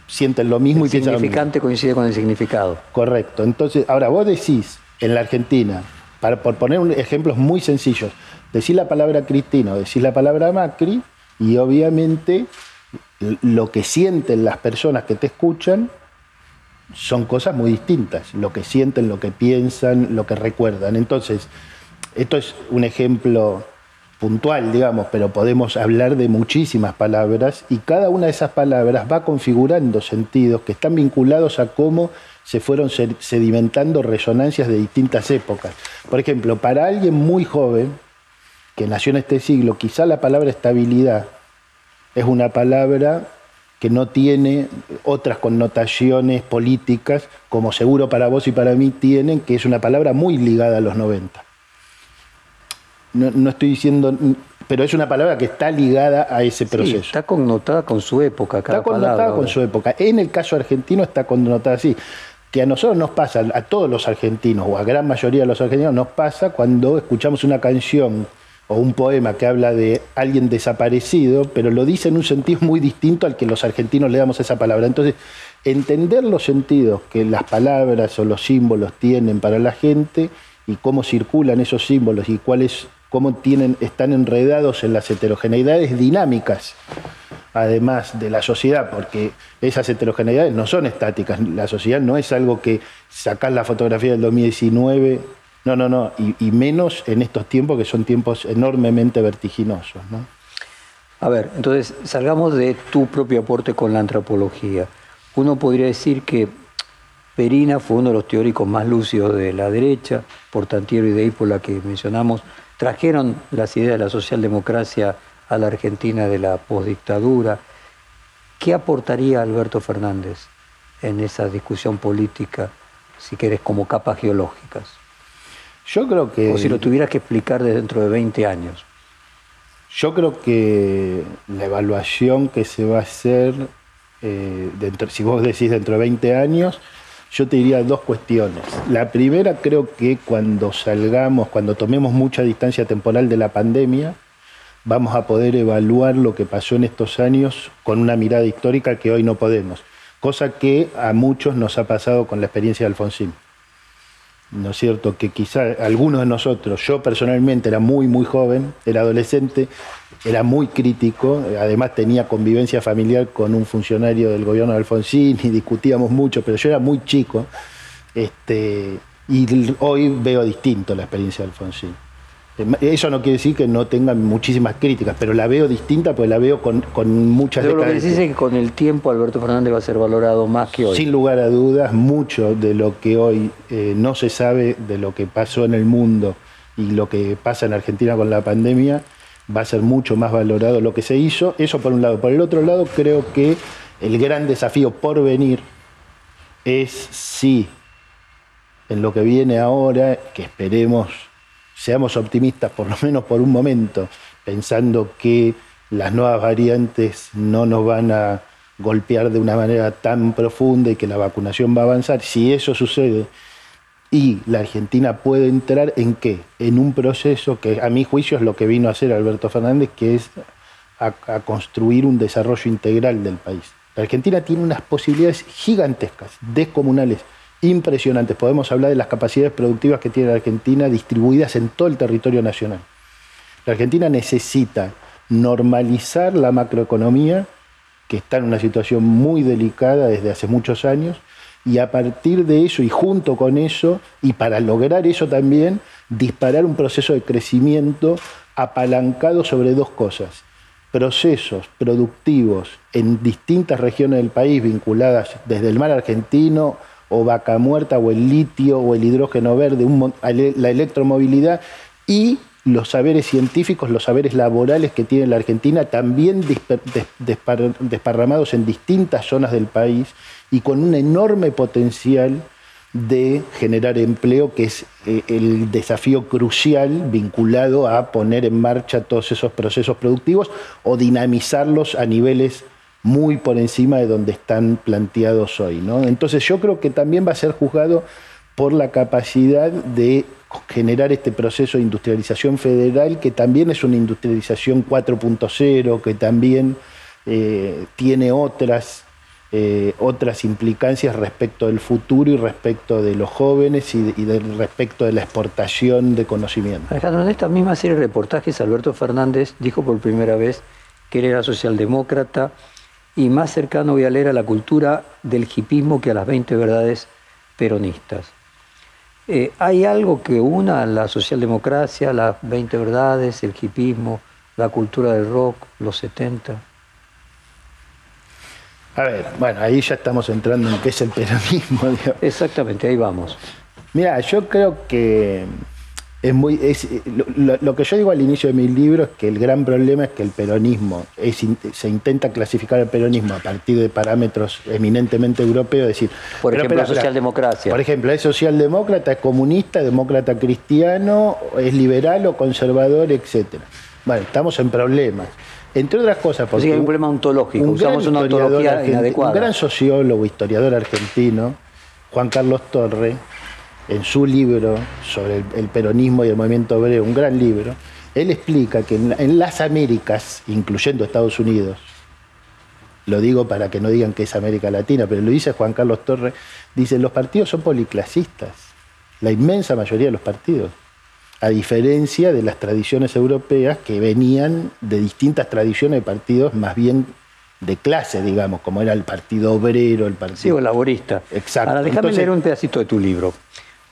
S3: sienten lo mismo
S2: y piensan lo mismo. significante coincide con el significado.
S3: Correcto. Entonces, ahora vos decís en la Argentina, para, por poner ejemplos muy sencillos, decís la palabra Cristina o decís la palabra Macri y obviamente lo que sienten las personas que te escuchan son cosas muy distintas. Lo que sienten, lo que piensan, lo que recuerdan. Entonces, esto es un ejemplo puntual, digamos, pero podemos hablar de muchísimas palabras y cada una de esas palabras va configurando sentidos que están vinculados a cómo se fueron sedimentando resonancias de distintas épocas. Por ejemplo, para alguien muy joven, que nació en este siglo, quizá la palabra estabilidad es una palabra que no tiene otras connotaciones políticas, como seguro para vos y para mí tienen, que es una palabra muy ligada a los 90 no, estoy diciendo, pero es una palabra que está ligada a ese proceso.
S2: está connotada con su época, cada
S3: Está connotada con su época. En el caso argentino está connotada así. Que a nosotros nos pasa, a todos los argentinos, o a gran mayoría de los argentinos, nos pasa cuando escuchamos una canción o un poema que habla de alguien desaparecido, pero lo dice en un sentido muy distinto al que los argentinos le damos a esa palabra. Entonces, entender los sentidos que las palabras o los símbolos tienen para la gente y cómo circulan esos símbolos y cuáles cómo tienen, están enredados en las heterogeneidades dinámicas, además de la sociedad, porque esas heterogeneidades no son estáticas. La sociedad no es algo que sacar la fotografía del 2019, no, no, no, y, menos en estos tiempos que son tiempos enormemente vertiginosos.
S2: A ver, entonces salgamos de tu propio aporte con la antropología. Uno podría decir que Perina fue uno de los teóricos más lúcidos de la derecha, Portantiero y de la que mencionamos, trajeron las ideas de la socialdemocracia a la Argentina de la postdictadura. ¿Qué aportaría Alberto Fernández en esa discusión política, si querés, como capas geológicas?
S3: Yo creo que...
S2: O si lo tuvieras que explicar de dentro de 20 años.
S3: Yo creo que la evaluación que se va a hacer, eh, dentro, si vos decís dentro de 20 años, yo te diría dos cuestiones. La primera creo que cuando salgamos, cuando tomemos mucha distancia temporal de la pandemia, vamos a poder evaluar lo que pasó en estos años con una mirada histórica que hoy no podemos, cosa que a muchos nos ha pasado con la experiencia de Alfonsín. ¿No es cierto? Que quizá algunos de nosotros, yo personalmente era muy, muy joven, era adolescente, era muy crítico, además tenía convivencia familiar con un funcionario del gobierno de Alfonsín y discutíamos mucho, pero yo era muy chico, este, y hoy veo distinto la experiencia de Alfonsín. Eso no quiere decir que no tengan muchísimas críticas, pero la veo distinta porque la veo con, con muchas
S2: Pero lo que decís es que con el tiempo Alberto Fernández va a ser valorado más que hoy.
S3: Sin lugar a dudas, mucho de lo que hoy eh, no se sabe de lo que pasó en el mundo y lo que pasa en Argentina con la pandemia va a ser mucho más valorado lo que se hizo. Eso por un lado. Por el otro lado, creo que el gran desafío por venir es si en lo que viene ahora, que esperemos seamos optimistas por lo menos por un momento, pensando que las nuevas variantes no nos van a golpear de una manera tan profunda y que la vacunación va a avanzar. Si eso sucede y la Argentina puede entrar en qué? En un proceso que a mi juicio es lo que vino a hacer Alberto Fernández, que es a, a construir un desarrollo integral del país. La Argentina tiene unas posibilidades gigantescas, descomunales impresionantes. Podemos hablar de las capacidades productivas que tiene la Argentina distribuidas en todo el territorio nacional. La Argentina necesita normalizar la macroeconomía, que está en una situación muy delicada desde hace muchos años, y a partir de eso y junto con eso, y para lograr eso también, disparar un proceso de crecimiento apalancado sobre dos cosas. Procesos productivos en distintas regiones del país vinculadas desde el mar argentino o vaca muerta o el litio o el hidrógeno verde, la electromovilidad y los saberes científicos, los saberes laborales que tiene la Argentina, también desparramados en distintas zonas del país y con un enorme potencial de generar empleo, que es eh, el desafío crucial vinculado a poner en marcha todos esos procesos productivos o dinamizarlos a niveles muy por encima de donde están planteados hoy. ¿no? Entonces yo creo que también va a ser juzgado por la capacidad de generar este proceso de industrialización federal, que también es una industrialización 4.0, que también eh, tiene otras, eh, otras implicancias respecto del futuro y respecto de los jóvenes y, respecto de la exportación de conocimiento.
S2: Alejandro, en esta misma serie de reportajes, Alberto Fernández dijo por primera vez que él era socialdemócrata, y más cercano voy a leer a la cultura del hipismo que a las 20 verdades peronistas. Eh, ¿Hay algo que una la socialdemocracia, las 20 verdades, el hipismo, la cultura del rock, los 70?
S3: A ver, bueno, ahí ya estamos entrando en qué es el peronismo.
S2: Exactamente, ahí vamos.
S3: Mira, yo creo que es muy es, lo, que yo digo al inicio de mi libro es que el gran problema es que el peronismo se intenta clasificar el peronismo a partir de parámetros eminentemente europeos, es decir,
S2: por ejemplo, la socialdemocracia.
S3: Por ejemplo, es socialdemócrata, es comunista, demócrata cristiano, es liberal o conservador, etcétera. Bueno, estamos en problemas. Entre otras cosas,
S2: porque hay un problema ontológico, usamos una ontología inadecuada.
S3: Un gran sociólogo, historiador argentino, Juan Carlos Torre, en su libro sobre el, peronismo y el movimiento obrero, un gran libro, él explica que en, las Américas, incluyendo Estados Unidos, lo digo para que no digan que es América Latina, pero lo dice Juan Carlos Torres, dice, los partidos son policlasistas, la inmensa mayoría de los partidos, a diferencia de las tradiciones europeas que venían de distintas tradiciones de partidos más bien de clase, digamos, como era el Partido Obrero, el Partido...
S2: Sí, laborista.
S3: Exacto.
S2: Ahora déjame leer un pedacito de tu libro.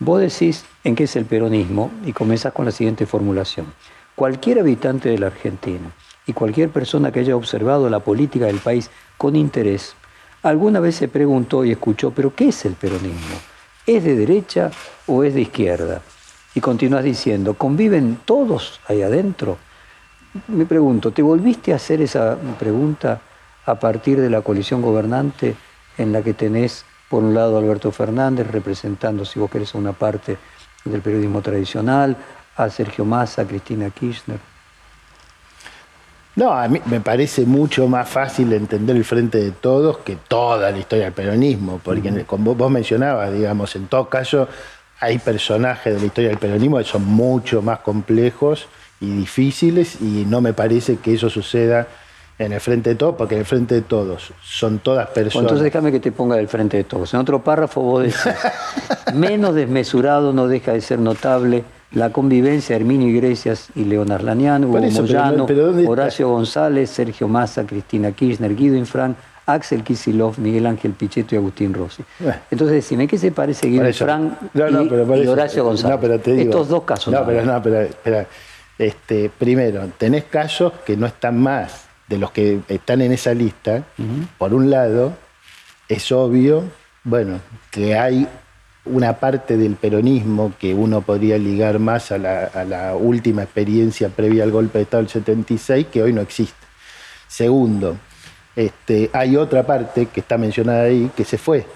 S2: Vos decís en qué es el peronismo y comenzás con la siguiente formulación. Cualquier habitante de la Argentina, y cualquier persona que haya observado la política del país con interés, alguna vez se preguntó y escuchó, pero ¿qué es el peronismo? ¿Es de derecha o es de izquierda? Y continúas diciendo, ¿conviven todos ahí adentro? Me pregunto, ¿te volviste a hacer esa pregunta a partir de la coalición gobernante en la que tenés, por un lado, Alberto Fernández representando, si vos querés, una parte del periodismo tradicional, a Sergio Massa, a Cristina Kirchner?
S3: No, a mí me parece mucho más fácil entender el frente de todos que toda la historia del peronismo, porque como vos mencionabas, digamos, en todo caso hay personajes de la historia del peronismo que son mucho más complejos y difíciles y no me parece que eso suceda en el frente de todos, porque en el frente de todos son todas personas.
S2: entonces déjame que te ponga del frente de todos. En otro párrafo vos decís, menos desmesurado no deja de ser notable la convivencia de Herminio Iglesias y Leonard Lanian, Hugo Moyano, Horacio González, Sergio Massa, Cristina Kirchner, Guido Infran, Axel Kisilov, Miguel Ángel Pichetto y Agustín Rossi. Entonces decime, ¿qué se parece Guido Infran y, Horacio González? Estos dos casos.
S3: No, pero no, pero, Este, primero, tenés casos que no están más de los que están en esa lista. Por un lado, es obvio, bueno, que hay una parte del peronismo que uno podría ligar más a la, última experiencia previa al golpe de Estado del 76, que hoy no existe. Segundo, este, hay otra parte que está mencionada ahí que se fue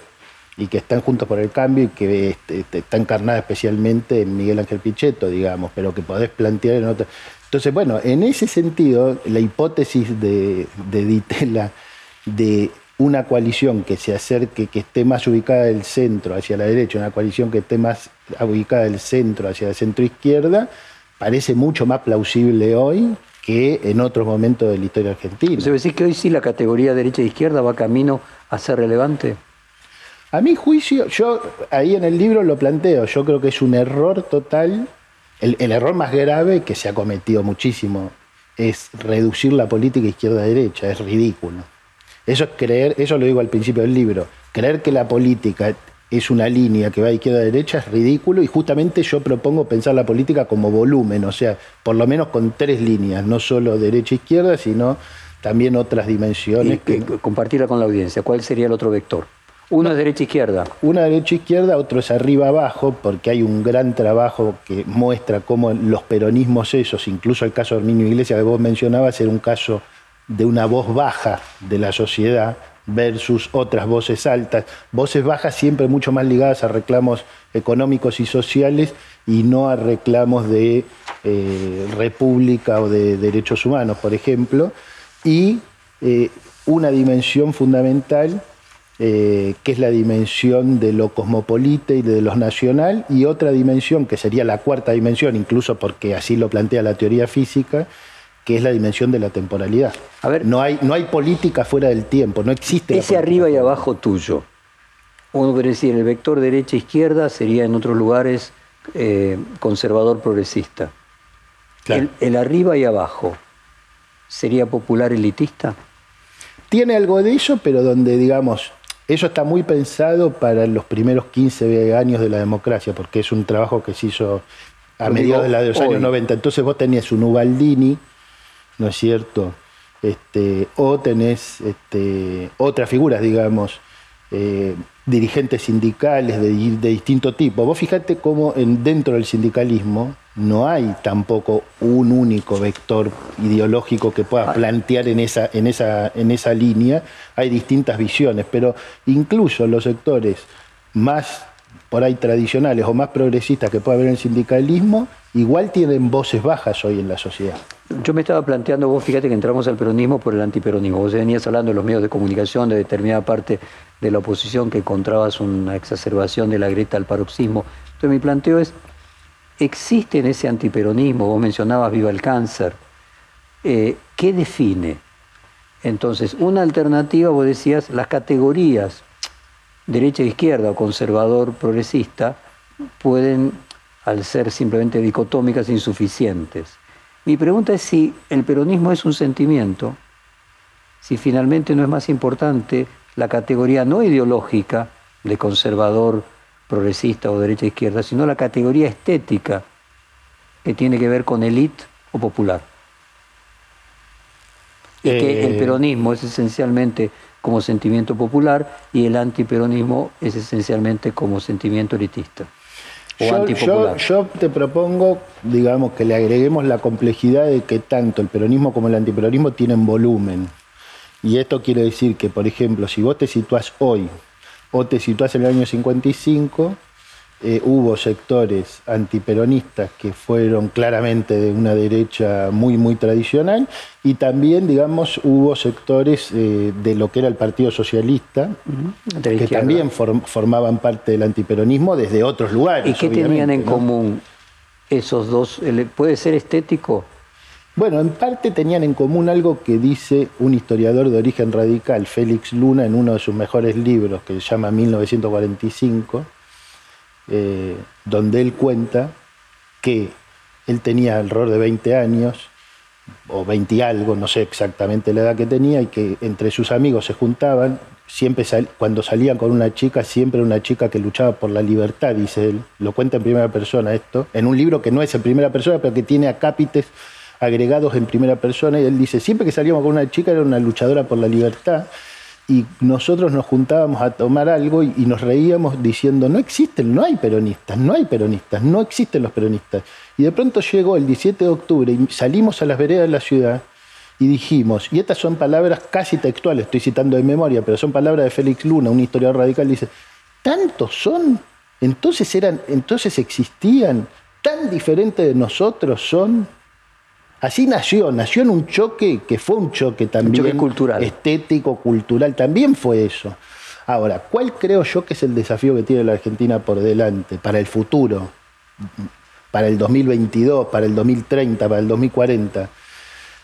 S3: y que están juntos por el cambio y que este, este, está encarnada especialmente en Miguel Ángel Pichetto, digamos, pero que podés plantear en otra. Entonces, bueno, en ese sentido, la hipótesis de, de Ditela de una coalición que se acerque, que esté más ubicada del centro hacia la derecha, una coalición que esté más ubicada del centro hacia la centro-izquierda, parece mucho más plausible hoy que en otros momentos de la historia argentina.
S2: ¿Se decir que hoy sí la categoría derecha e izquierda va camino a ser relevante?
S3: A mi juicio, yo ahí en el libro lo planteo, yo creo que es un error total, el, el error más grave que se ha cometido muchísimo es reducir la política izquierda-derecha, es ridículo. Eso es creer, eso lo digo al principio del libro, creer que la política es una línea que va de izquierda a derecha es ridículo y justamente yo propongo pensar la política como volumen, o sea, por lo menos con tres líneas, no solo derecha e izquierda, sino también otras dimensiones.
S2: que... Compartirla con la audiencia, ¿cuál sería el otro vector? Uno es derecha izquierda.
S3: Una derecha izquierda, otro es arriba abajo, porque hay un gran trabajo que muestra cómo los peronismos esos, incluso el caso de Herminio Iglesias que vos mencionabas, era un caso de una voz baja de la sociedad versus otras voces altas, voces bajas siempre mucho más ligadas a reclamos económicos y sociales y no a reclamos de eh, república o de derechos humanos, por ejemplo, y eh, una dimensión fundamental eh, que es la dimensión de lo cosmopolita y de lo nacional, y otra dimensión que sería la cuarta dimensión, incluso porque así lo plantea la teoría física, que es la dimensión de la temporalidad. A ver, no hay, no hay política fuera del tiempo, no existe.
S2: Ese arriba y abajo tuyo. Uno podría decir, el vector derecha-izquierda sería en otros lugares eh, conservador progresista. El, el, arriba y abajo sería popular elitista.
S3: Tiene algo de eso, pero donde, digamos, eso está muy pensado para los primeros 15 años de la democracia, porque es un trabajo que se hizo a mediados de, los años 90. Entonces vos tenías un Ubaldini, ¿no es cierto? Este, o tenés este, otras figuras, digamos, eh, dirigentes sindicales de, distinto tipo. Vos fijate cómo en, dentro del sindicalismo no hay tampoco un único vector ideológico que pueda plantear en esa, en, esa, en esa línea. Hay distintas visiones, pero incluso los sectores más por ahí tradicionales o más progresistas que pueda haber en el sindicalismo, igual tienen voces bajas hoy en la sociedad.
S2: Yo me estaba planteando, vos fíjate que entramos al peronismo por el antiperonismo. Vos venías hablando de los medios de comunicación, de determinada parte de la oposición que encontrabas una exacerbación de la grieta al paroxismo. Entonces mi planteo es, ¿existe en ese antiperonismo, vos mencionabas viva el cáncer, eh, ¿qué define? Entonces, una alternativa, vos decías, las categorías derecha e izquierda o conservador progresista pueden, al ser simplemente dicotómicas, insuficientes. Mi pregunta es si el peronismo es un sentimiento, si finalmente no es más importante la categoría no ideológica de conservador, progresista o derecha izquierda, sino la categoría estética que tiene que ver con élite o popular. Y que el
S3: Eh,
S2: peronismo es esencialmente como sentimiento popular y el antiperonismo es esencialmente como sentimiento elitista o
S3: Yo, yo,
S2: antipopular.
S3: yo te propongo, digamos, que le agreguemos la complejidad de que tanto el peronismo como el antiperonismo tienen volumen. Y esto quiere decir que, por ejemplo, si vos te situás hoy o te situás en el año 55, eh, hubo sectores antiperonistas que fueron claramente de una derecha muy, muy tradicional y también, digamos, hubo sectores eh, de lo que era el Partido Socialista que
S2: izquierda.
S3: también form- formaban parte del antiperonismo desde otros lugares.
S2: ¿Y qué tenían en común esos dos? ¿Puede ser estético?
S3: Bueno, en parte tenían en común algo que dice un historiador de origen radical, Félix Luna, en uno de sus mejores libros, que se llama 1945, eh, donde él cuenta que él tenía alrededor de 20 años, o 20 y algo, no sé exactamente la edad que tenía, y que entre sus amigos se juntaban, siempre sal- cuando salían con una chica, siempre una chica que luchaba por la libertad, dice él, lo cuenta en primera persona esto, en un libro que no es en primera persona, pero que tiene acápites agregados en primera persona, y él dice, siempre que salíamos con una chica era una luchadora por la libertad, y nosotros nos juntábamos a tomar algo y, nos reíamos diciendo, no existen, no hay peronistas, no hay peronistas, no existen los peronistas. Y de pronto llegó el 17 de octubre y salimos a las veredas de la ciudad y dijimos, y estas son palabras casi textuales, estoy citando de memoria, pero son palabras de Félix Luna, un historiador radical, dice, ¿tantos son? Entonces eran, entonces existían, tan diferentes de nosotros son. Así nació, nació en un choque que fue un choque también
S2: choque cultural.
S3: estético, cultural, también fue eso. Ahora, ¿cuál creo yo que es el desafío que tiene la Argentina por delante para el futuro? Para el 2022, para el 2030, para el 2040.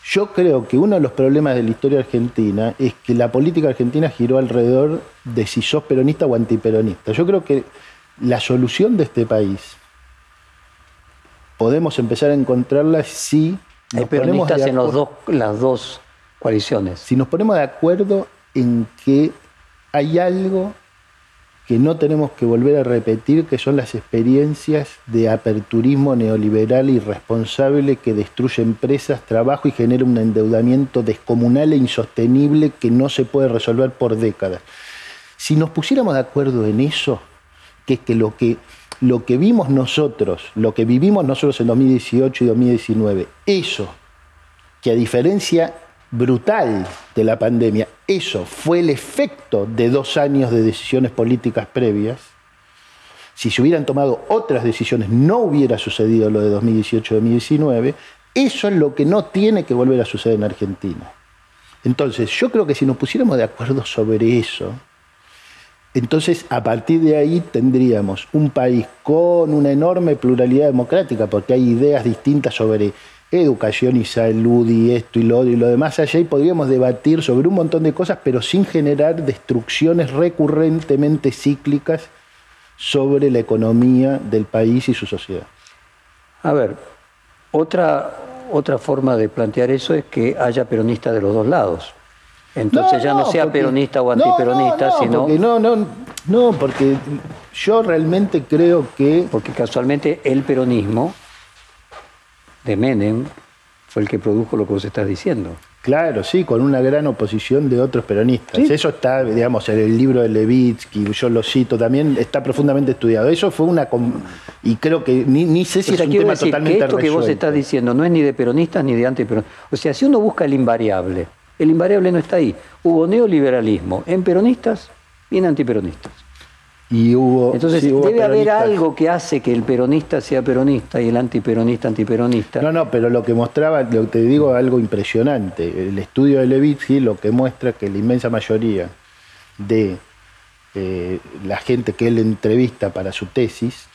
S3: Yo creo que uno de los problemas de la historia argentina es que la política argentina giró alrededor de si sos peronista o antiperonista. Yo creo que la solución de este país podemos empezar a encontrarla si
S2: Hay
S3: nos ponemos
S2: peronistas
S3: de
S2: en los
S3: acuerdo-
S2: dos, las dos coaliciones.
S3: si nos ponemos de acuerdo en que hay algo que no tenemos que volver a repetir, que son las experiencias de aperturismo neoliberal irresponsable que destruye empresas, trabajo y genera un endeudamiento descomunal e insostenible que no se puede resolver por décadas. Si nos pusiéramos de acuerdo en eso, que es que lo que, lo que vimos nosotros, lo que vivimos nosotros en 2018 y 2019, eso que a diferencia brutal de la pandemia, eso fue el efecto de dos años de decisiones políticas previas. Si se hubieran tomado otras decisiones, no hubiera sucedido lo de 2018-2019. Eso es lo que no tiene que volver a suceder en Argentina. Entonces, yo creo que si nos pusiéramos de acuerdo sobre eso, entonces, a partir de ahí tendríamos un país con una enorme pluralidad democrática, porque hay ideas distintas sobre educación y salud y esto y lo otro y lo demás allá, y podríamos debatir sobre un montón de cosas, pero sin generar destrucciones recurrentemente cíclicas sobre la economía del país y su sociedad.
S2: A ver, otra, otra forma de plantear eso es que haya peronistas de los dos lados. Entonces ya no, sea
S3: porque-
S2: peronista o antiperonista,
S3: no,
S2: sino
S3: porque no, no, no, porque yo realmente creo que
S2: porque casualmente el peronismo de Menem fue el que produjo lo que vos estás diciendo.
S3: Claro, sí, con una gran oposición de otros peronistas.
S2: Sí.
S3: Eso está, digamos, en el libro de Levitsky, yo lo cito también, está profundamente estudiado. Eso fue una... Y creo que ni, ni sé si
S2: o sea,
S3: es un tema
S2: decir que
S3: totalmente
S2: esto que vos estás diciendo no es ni de peronistas ni de antiperonistas. O sea, si uno busca el invariable, el invariable no está ahí. Hubo neoliberalismo en peronistas y en antiperonistas.
S3: Y hubo,
S2: Entonces
S3: sí, hubo
S2: debe haber algo que hace que el peronista sea peronista y el antiperonista antiperonista.
S3: No, no, pero lo que mostraba, lo que te digo, algo impresionante. El estudio de Levitsky lo que muestra que la inmensa mayoría de eh, la gente que él entrevista para su tesis,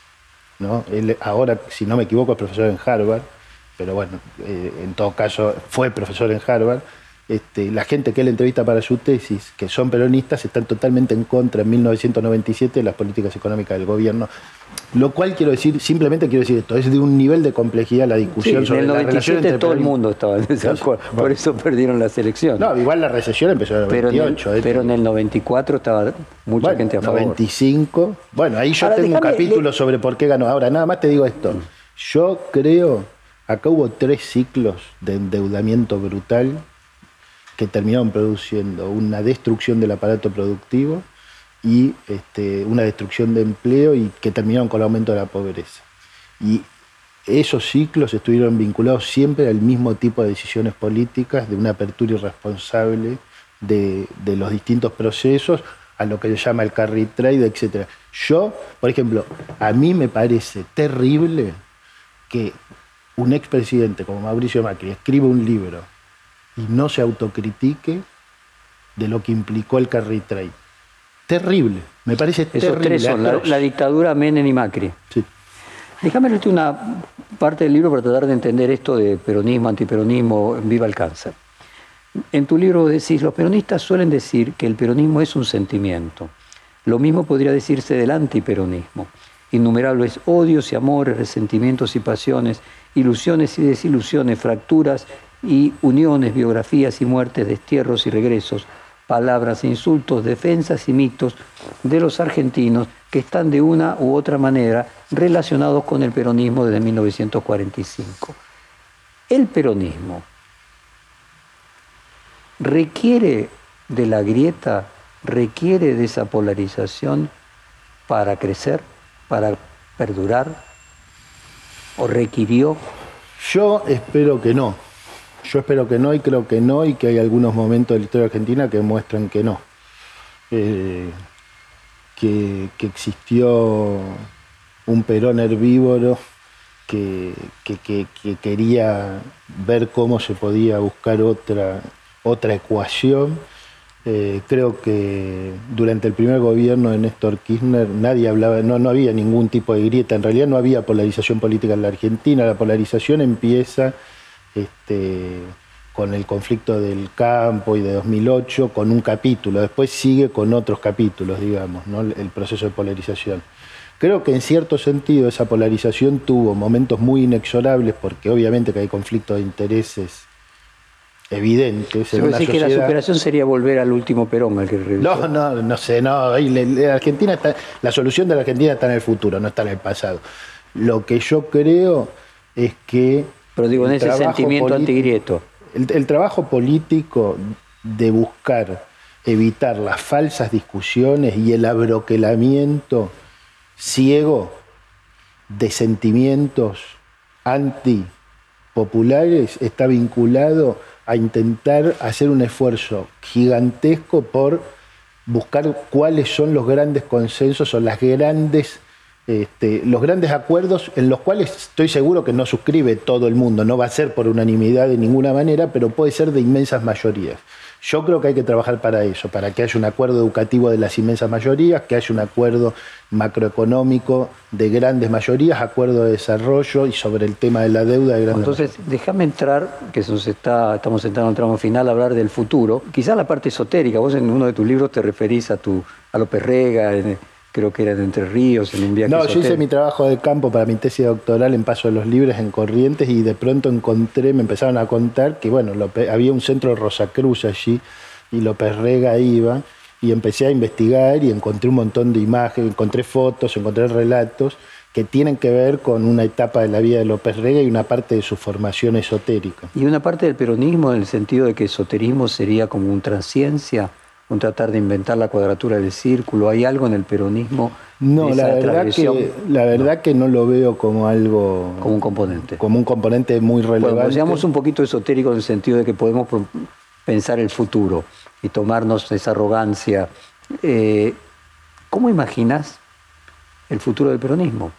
S3: ¿no? Él ahora, si no me equivoco, es profesor en Harvard, pero bueno, eh, en todo caso fue profesor en Harvard. Este, la gente que él entrevista para su tesis, que son peronistas, están totalmente en contra en 1997 de las políticas económicas del gobierno. Lo cual quiero decir, simplemente quiero decir esto, es de un nivel de complejidad la
S2: Sí,
S3: discusión
S2: en
S3: sobre
S2: el
S3: la relación
S2: 97
S3: entre
S2: todo el mundo estaba en desacuerdo, por eso perdieron las elecciones.
S3: No, igual la recesión empezó en el
S2: pero, en el,
S3: 98. ¿eh?
S2: pero en el 94 estaba mucha
S3: Bueno,
S2: gente a favor.
S3: 95. Bueno, ahí yo
S2: Ahora,
S3: tengo un capítulo
S2: le-
S3: sobre por qué ganó. Ahora, nada más te digo esto. Yo creo, acá hubo tres ciclos de endeudamiento brutal que terminaron produciendo una destrucción del aparato productivo y este, una destrucción de empleo y que terminaron con el aumento de la pobreza. Y esos ciclos estuvieron vinculados siempre al mismo tipo de decisiones políticas, de una apertura irresponsable de, de los distintos procesos, a lo que se llama el carry trade, etc. Yo, por ejemplo, a mí me parece terrible que un expresidente como Mauricio Macri escriba un libro y no se autocritique de lo que implicó el carry trade. Terrible, me parece
S2: Esos
S3: terrible.
S2: tres son la, la dictadura Menem y Macri.
S3: Sí.
S2: Déjame leerte una parte del libro para tratar de entender esto de peronismo, antiperonismo, viva el cáncer. En tu libro decís, los peronistas suelen decir que el peronismo es un sentimiento. Lo mismo podría decirse del antiperonismo. Innumerables odios y amores, resentimientos y pasiones, ilusiones y desilusiones, fracturas y uniones, biografías y muertes, destierros y regresos, palabras e insultos, defensas y mitos de los argentinos que están de una u otra manera relacionados con el peronismo desde 1945. El peronismo requiere de la grieta, requiere de esa polarización para crecer, para perdurar, o requirió.
S3: Yo espero que no. Yo espero que no y creo que no y que hay algunos momentos de la historia argentina que muestran que no. Eh, que, que existió un Perón herbívoro que, que- que- que quería ver cómo se podía buscar otra, otra ecuación. Eh, creo que durante el primer gobierno de Néstor Kirchner nadie hablaba, no, no había ningún tipo de grieta, en realidad no había polarización política en la Argentina, la polarización empieza este, con el conflicto del campo y de 2008, con un capítulo, después sigue con otros capítulos, digamos, ¿no? el proceso de polarización. Creo que en cierto sentido esa polarización tuvo momentos muy inexorables, porque obviamente que hay conflictos de intereses evidentes una
S2: decir que la superación sería volver al último Perón, al que revisó.
S3: No, no, no sé, no. le- Argentina está, la solución de la Argentina está en el futuro, no está en el pasado. Lo que yo creo es que.
S2: Pero digo, en ese sentimiento antigrieto.
S3: El, el trabajo político de buscar evitar las falsas discusiones y el abroquelamiento ciego de sentimientos antipopulares está vinculado a intentar hacer un esfuerzo gigantesco por buscar cuáles son los grandes consensos o las grandes, este, los grandes acuerdos en los cuales estoy seguro que no suscribe todo el mundo, no va a ser por unanimidad de ninguna manera, pero puede ser de inmensas mayorías. Yo creo que hay que trabajar para eso, para que haya un acuerdo educativo de las inmensas mayorías, que haya un acuerdo macroeconómico de grandes mayorías, acuerdo de desarrollo y sobre el tema de la deuda de grandes
S2: Entonces, déjame entrar, que nos está, estamos entrando en el tramo final, a hablar del futuro. Quizás la parte esotérica, vos en uno de tus libros te referís a, tu, a López Rega, en- creo que era de Entre Ríos, en un viaje
S3: No, yo hice mi trabajo de campo para mi tesis doctoral en Paso de los Libres en Corrientes y de pronto encontré, me empezaron a contar que bueno, había un centro de Rosacruz allí y López Rega iba y empecé a investigar y encontré un montón de imágenes, encontré fotos, encontré relatos que tienen que ver con una etapa de la vida de López Rega y una parte de su formación esotérica.
S2: Y una parte del peronismo en el sentido de que esoterismo sería como un transciencia, un tratar de inventar la cuadratura del círculo. ¿Hay algo en el peronismo?
S3: No, la verdad, que, la verdad que no lo veo como algo,
S2: Como un componente.
S3: como un componente muy relevante.
S2: Bueno, pues seamos un poquito esotérico en el sentido de que podemos pensar el futuro y tomarnos esa arrogancia. Eh, ¿Cómo imaginas el futuro del peronismo?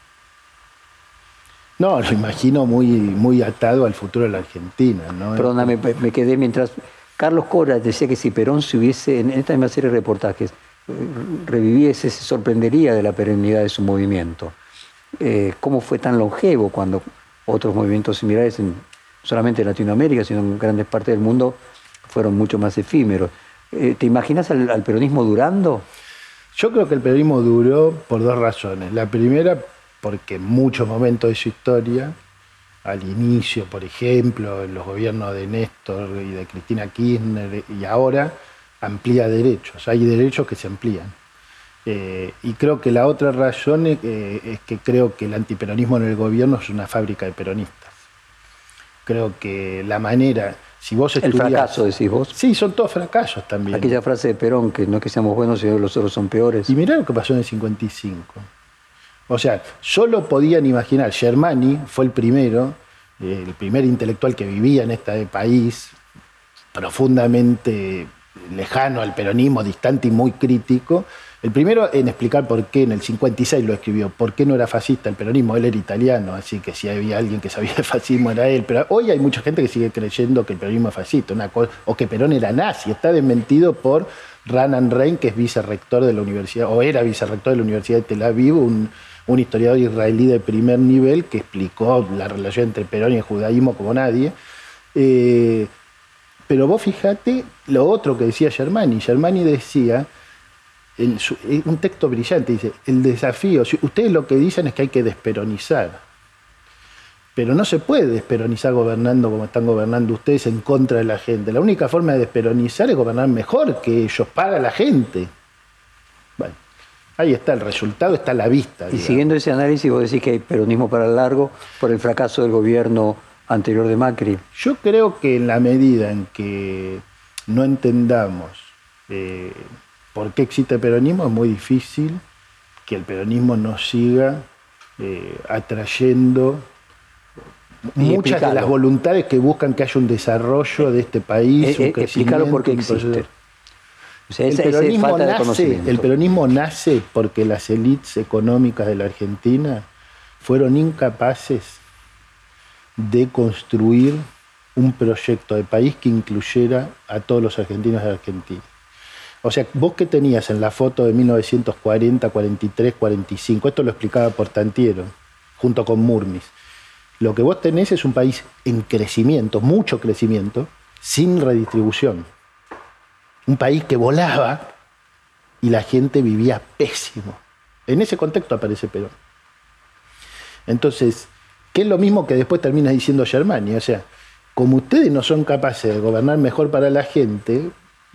S3: No, lo imagino muy, muy atado al futuro de la Argentina. ¿no?
S2: Perdóname, me me quedé mientras. Carlos Cora decía que si Perón se hubiese, en esta misma serie de reportajes, reviviese, se sorprendería de la perennidad de su movimiento. Eh, ¿Cómo fue tan longevo cuando otros movimientos similares, en, solamente en Latinoamérica, sino en grandes partes del mundo, fueron mucho más efímeros? Eh, ¿Te imaginas al, al peronismo durando?
S3: Yo creo que el peronismo duró por dos razones. La primera, porque en muchos momentos de su historia, al inicio, por ejemplo, en los gobiernos de Néstor y de Cristina Kirchner y ahora, amplía derechos. Hay derechos que se amplían. Eh, y creo que la otra razón es, eh, es que creo que el antiperonismo en el gobierno es una fábrica de peronistas. Creo que la manera, Si vos
S2: El fracaso, decís vos.
S3: Sí, son todos fracasos también.
S2: Aquella frase de Perón, que no es que seamos buenos, sino que los otros son peores.
S3: Y mirá lo que pasó en el 55. O sea, solo podían imaginar, Germani fue el primero, eh, el primer intelectual que vivía en este país, profundamente lejano al peronismo, distante y muy crítico. El primero en explicar por qué, en el 56 lo escribió, por qué no era fascista el peronismo. Él era italiano, así que si había alguien que sabía de fascismo era él. Pero hoy hay mucha gente que sigue creyendo que el peronismo es fascista, una o que Perón era nazi. Está desmentido por Ranan Rein, que es vicerrector de la universidad, o era vicerrector de la Universidad de Tel Aviv, un, historiador israelí de primer nivel que explicó la relación entre Perón y el judaísmo como nadie. Eh, pero vos fijate lo otro que decía Germani. Germani decía, un texto brillante, dice, el desafío, ustedes lo que dicen es que hay que desperonizar, pero no se puede desperonizar gobernando como están gobernando ustedes en contra de la gente. La única forma de desperonizar es gobernar mejor que ellos, para la gente. Ahí está el resultado, está a la vista.
S2: Y siguiendo ese análisis, vos decís que hay peronismo para el largo por el fracaso del gobierno anterior de Macri?
S3: Yo creo que en la medida en que no entendamos eh, por qué existe el peronismo, es muy difícil que el peronismo nos siga eh, atrayendo muchas de las voluntades que buscan que haya un desarrollo de este país.
S2: Eh, explicarlo por qué existe.
S3: El, peronismo nace, el peronismo nace porque las élites económicas de la Argentina fueron incapaces de construir un proyecto de país que incluyera a todos los argentinos de Argentina. O sea, vos que tenías en la foto de 1940, 43, 45, esto lo explicaba Portantiero, junto con Murmis. Lo que vos tenés es un país en crecimiento, mucho crecimiento, sin redistribución. Un país que volaba y la gente vivía pésimo. En ese contexto aparece Perón. Entonces, que es lo mismo que después termina diciendo Germani. O sea, como ustedes no son capaces de gobernar mejor para la gente,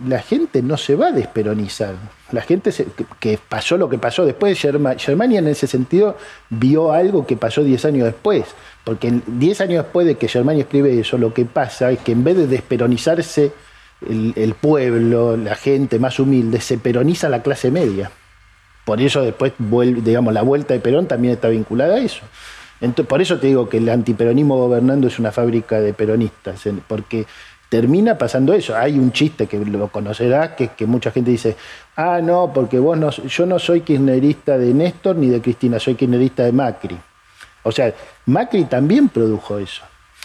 S3: la gente no se va a desperonizar. La gente que, pasó lo que pasó después, Germania en ese sentido vio algo que pasó 10 años después. Porque 10 años después de que Germania escribe eso, lo que pasa es que en vez de desperonizarse el, pueblo, la gente más humilde, se peroniza la clase media. Por eso después, digamos, la vuelta de Perón también está vinculada a eso por eso te digo que el antiperonismo gobernando es una fábrica de peronistas, porque termina pasando eso. Hay un chiste que lo conocerás, que, que mucha gente dice, ah, no, porque vos no, yo no soy kirchnerista de Néstor ni de Cristina, soy kirchnerista de Macri. O sea, Macri también produjo eso.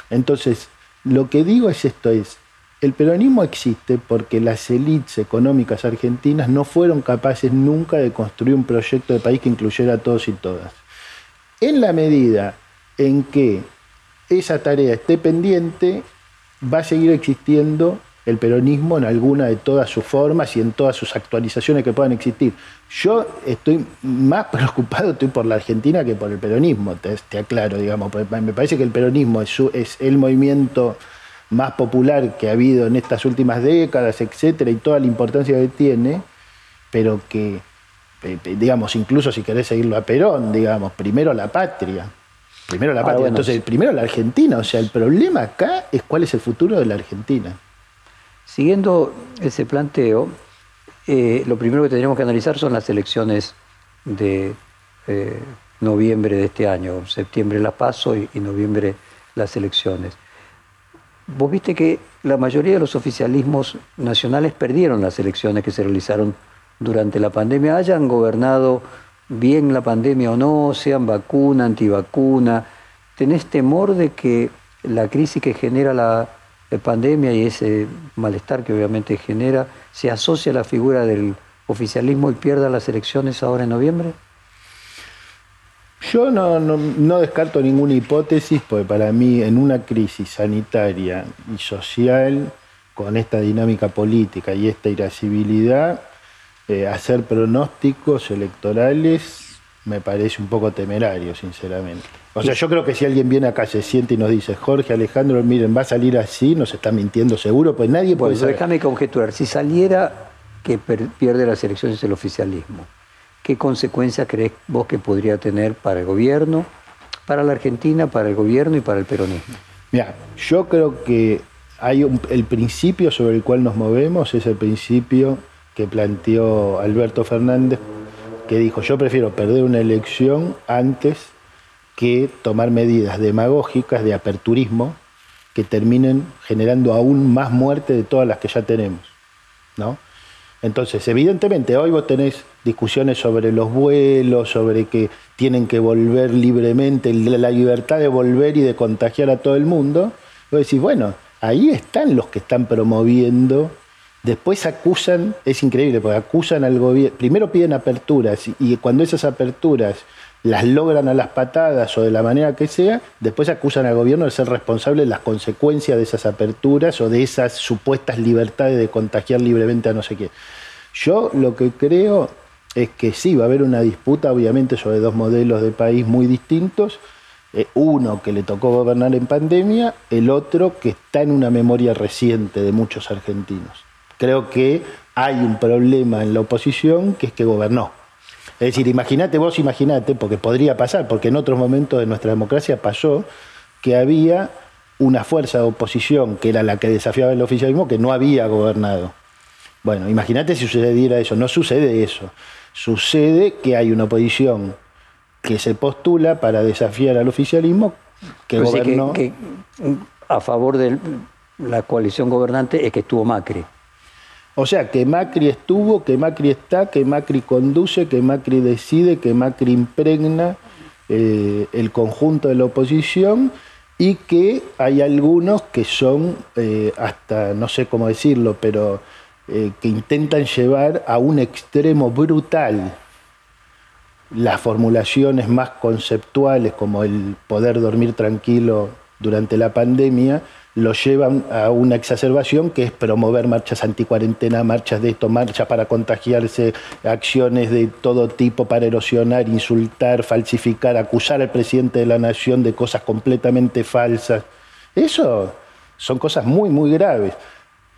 S3: Entonces, lo que digo es esto, es, el peronismo existe porque las élites económicas argentinas no fueron capaces nunca de construir un proyecto de país que incluyera a todos y todas. En la medida en que esa tarea esté pendiente, va a seguir existiendo el peronismo en alguna de todas sus formas y en todas sus actualizaciones que puedan existir. Yo estoy más preocupado estoy por la Argentina que por el peronismo, te, aclaro, digamos. Me parece que el peronismo es, el movimiento más popular que ha habido en estas últimas décadas, etcétera, y toda la importancia que tiene, pero que digamos, incluso si querés seguirlo a Perón, digamos, primero la patria. Primero la ah, patria. Entonces, primero la Argentina. O sea, el problema acá es cuál es el futuro de la Argentina.
S2: Siguiendo ese planteo, eh, lo primero que tendríamos que analizar son las elecciones de eh, noviembre de este año. Septiembre la paso y, y noviembre las elecciones. Vos viste que la mayoría de los oficialismos nacionales perdieron las elecciones que se realizaron durante la pandemia, hayan gobernado bien la pandemia o no, sean vacuna, antivacuna, ¿tenés temor de que la crisis que genera la pandemia y ese malestar que obviamente genera se asocie a la figura del oficialismo y pierda las elecciones ahora en noviembre?
S3: Yo no, no, descarto ninguna hipótesis, porque para mí en una crisis sanitaria y social, con esta dinámica política y esta irascibilidad, eh, hacer pronósticos electorales me parece un poco temerario, sinceramente. O sea, yo creo que si alguien viene acá, se siente y nos dice, Jorge, Alejandro, miren, va a salir así, nos está mintiendo seguro, pues nadie puede
S2: saber. Déjame conjeturar, si saliera que pierde las elecciones el oficialismo, ¿qué consecuencias crees vos que podría tener para el gobierno, para la Argentina, para el gobierno y para el peronismo?
S3: Mira, yo creo que hay el principio sobre el cual nos movemos es el principio que planteó Alberto Fernández, que dijo, yo prefiero perder una elección antes que tomar medidas demagógicas de aperturismo que terminen generando aún más muerte de todas las que ya tenemos. ¿no? Entonces, evidentemente, hoy vos tenés discusiones sobre los vuelos, sobre que tienen que volver libremente, la libertad de volver y de contagiar a todo el mundo. Vos decís, bueno, ahí están los que están promoviendo. Después acusan, es increíble, porque acusan al gobierno, primero piden aperturas y cuando esas aperturas las logran a las patadas o de la manera que sea, después acusan al gobierno de ser responsable de las consecuencias de esas aperturas o de esas supuestas libertades de contagiar libremente a no sé qué. Yo lo que creo es que sí, va a haber una disputa obviamente sobre dos modelos de país muy distintos, eh, uno que le tocó gobernar en pandemia, el otro que está en una memoria reciente de muchos argentinos. Creo que hay un problema en la oposición que es que gobernó es decir, imagínate vos, imagínate, porque podría pasar, porque en otros momentos de nuestra democracia pasó que había una fuerza de oposición que era la que desafiaba el oficialismo que no había gobernado. Bueno, imagínate si sucediera eso. No sucede eso. Sucede que hay una oposición que se postula para desafiar al oficialismo que gobernó.
S2: que, a favor de la coalición gobernante es que estuvo Macri.
S3: O sea, que Macri estuvo, que Macri está, que Macri conduce, que Macri decide, que Macri impregna eh, el conjunto de la oposición y que hay algunos que son, eh, hasta no sé cómo decirlo, pero eh, que intentan llevar a un extremo brutal las formulaciones más conceptuales como el poder dormir tranquilo durante la pandemia lo llevan a una exacerbación que es promover marchas anticuarentena, marchas de esto, marchas para contagiarse, acciones de todo tipo para erosionar, insultar, falsificar, acusar al presidente de la nación de cosas completamente falsas. Eso son cosas muy, muy graves.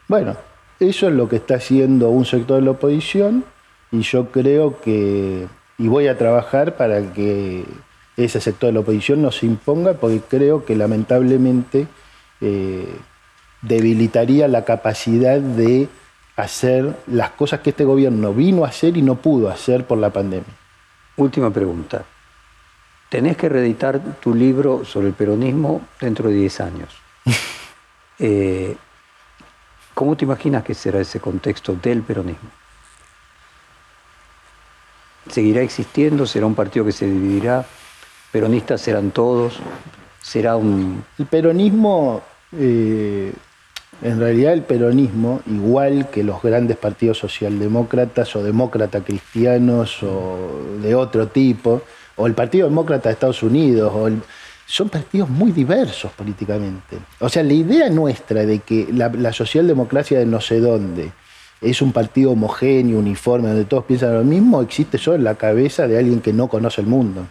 S3: Bueno, eso es lo que está haciendo un sector de la oposición y yo creo que, y voy a trabajar para que ese sector de la oposición no se imponga porque creo que lamentablemente eh, debilitaría la capacidad de hacer las cosas que este gobierno vino a hacer y no pudo hacer por la pandemia.
S2: Última pregunta. Tenés que reeditar tu libro sobre el peronismo dentro de 10 años. Eh, ¿Cómo te imaginas que será ese contexto del peronismo? ¿Seguirá existiendo? ¿Será un partido que se dividirá? ¿Peronistas serán todos? ¿Será un...?
S3: El peronismo eh, en realidad el peronismo, igual que los grandes partidos socialdemócratas o demócratas cristianos o de otro tipo, o el Partido Demócrata de Estados Unidos, son partidos muy diversos políticamente. O sea, la idea nuestra de que la, la socialdemocracia de no sé dónde es un partido homogéneo, uniforme, donde todos piensan lo mismo, existe solo en la cabeza de alguien que no conoce el mundo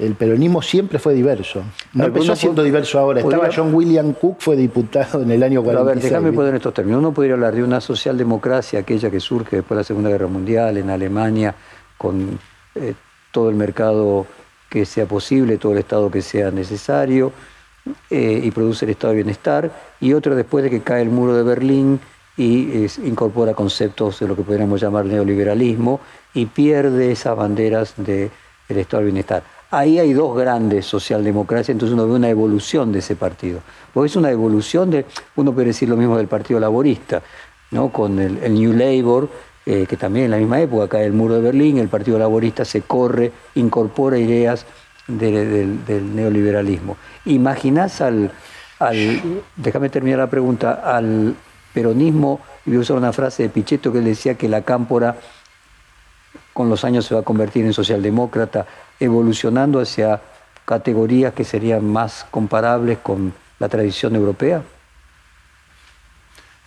S3: el peronismo siempre fue diverso. No empezó siendo diverso ahora. Estaba John William Cook, fue diputado en el año 46. a ver,
S2: déjame poner estos términos. Uno podría hablar de una socialdemocracia, aquella que surge después de la Segunda Guerra Mundial en Alemania, con eh, todo el mercado que sea posible, todo el Estado que sea necesario, eh, y produce el Estado de bienestar. Y otra después de que cae el muro de Berlín y incorpora conceptos de lo que podríamos llamar neoliberalismo y pierde esas banderas del Estado de bienestar ahí hay dos grandes socialdemocracias, entonces uno ve una evolución de ese partido. Porque es una evolución de, uno puede decir lo mismo del Partido Laborista, ¿no? con el, New Labour, eh, que también en la misma época cae el muro de Berlín, el Partido Laborista se corre, incorpora ideas del neoliberalismo. ¿Imaginás al, al, déjame terminar la pregunta, al peronismo, y voy a usar una frase de Pichetto que él decía que la cámpora con los años se va a convertir en socialdemócrata, evolucionando hacia categorías que serían más comparables con la tradición europea?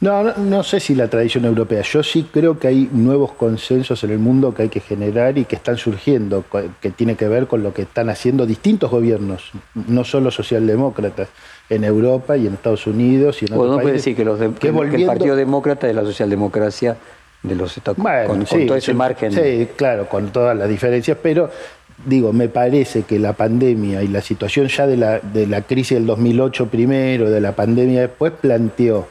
S3: No, no, sé si la tradición europea. Yo sí creo que hay nuevos consensos en el mundo que hay que generar y que están surgiendo, que tiene que ver con lo que están haciendo distintos gobiernos, no solo socialdemócratas, en Europa y en Estados Unidos y en
S2: otros puede decir que, los que el Partido Demócrata es la socialdemocracia de los Estados
S3: con, todo ese margen. Sí, claro, con todas las diferencias, pero digo, me parece que la pandemia y la situación ya de la, de la crisis del 2008 primero, de la pandemia después, planteó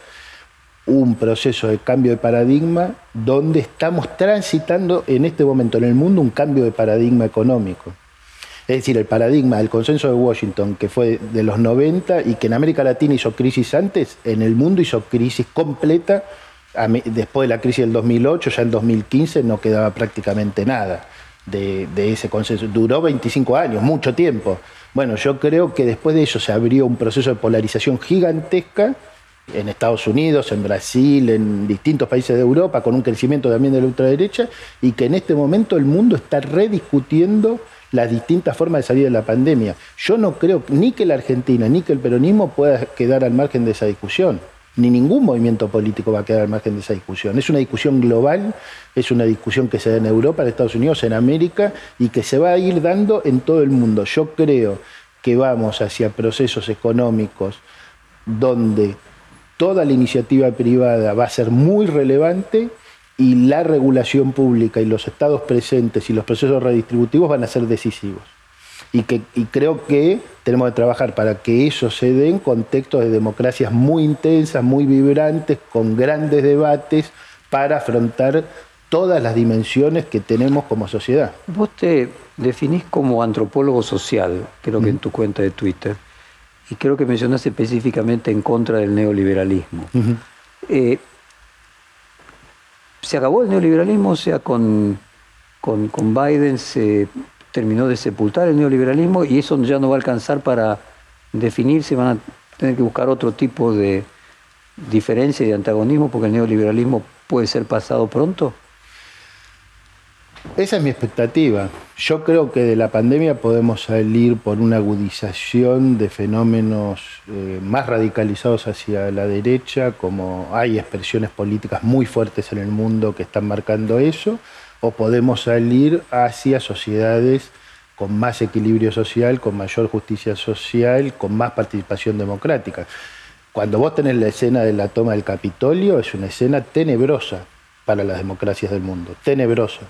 S3: un proceso de cambio de paradigma donde estamos transitando en este momento en el mundo un cambio de paradigma económico. Es decir, el paradigma del consenso de Washington, que fue de los 90 y que en América Latina hizo crisis antes, en el mundo hizo crisis completa. Después de la crisis del 2008, ya en 2015 no quedaba prácticamente nada de, ese consenso. Duró 25 años, mucho tiempo. Bueno, yo creo que después de eso se abrió un proceso de polarización gigantesca en Estados Unidos, en Brasil, en distintos países de Europa, con un crecimiento también de la ultraderecha, y que en este momento el mundo está rediscutiendo las distintas formas de salir de la pandemia. Yo no creo ni que la Argentina ni que el peronismo pueda quedar al margen de esa discusión, ni ningún movimiento político va a quedar al margen de esa discusión. Es una discusión global, es una discusión que se da en Europa, en Estados Unidos, en América y que se va a ir dando en todo el mundo. Yo creo que vamos hacia procesos económicos donde toda la iniciativa privada va a ser muy relevante y la regulación pública y los estados presentes y los procesos redistributivos van a ser decisivos. Y, que, creo que tenemos que trabajar para que eso se dé en contextos de democracias muy intensas, muy vibrantes, con grandes debates para afrontar todas las dimensiones que tenemos como sociedad.
S2: Vos te definís como antropólogo social, creo que en tu cuenta de Twitter, y creo que mencionaste específicamente en contra del neoliberalismo. Se acabó el neoliberalismo, o sea, con, con, Biden se terminó de sepultar el neoliberalismo y eso ya no va a alcanzar para definirse, van a tener que buscar otro tipo de diferencia y de antagonismo porque el neoliberalismo puede ser pasado pronto.
S3: Esa es mi expectativa. Yo creo que de la pandemia podemos salir por una agudización de fenómenos eh, más radicalizados hacia la derecha, como hay expresiones políticas muy fuertes en el mundo que están marcando eso, o podemos salir hacia sociedades con más equilibrio social, con mayor justicia social, con más participación democrática. Cuando vos tenés la escena de la toma del Capitolio, es una escena tenebrosa para las democracias del mundo, tenebrosa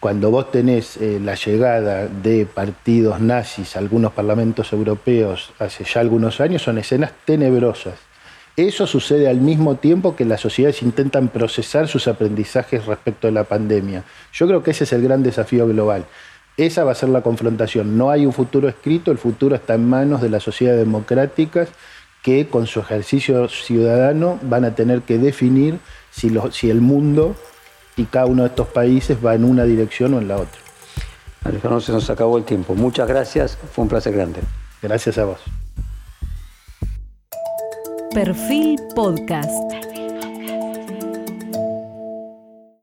S3: cuando vos tenés eh, la llegada de partidos nazis a algunos parlamentos europeos hace ya algunos años, son escenas tenebrosas. Eso sucede al mismo tiempo que las sociedades intentan procesar sus aprendizajes respecto a la pandemia. Yo creo que ese es el gran desafío global. Esa va a ser la confrontación. No hay un futuro escrito, el futuro está en manos de las sociedades democráticas que con su ejercicio ciudadano van a tener que definir si el mundo y cada uno de estos países va en una dirección o en la otra.
S2: Alejandro, se nos acabó el tiempo. Muchas gracias, fue un placer grande.
S3: Gracias a vos.
S1: Perfil Podcast.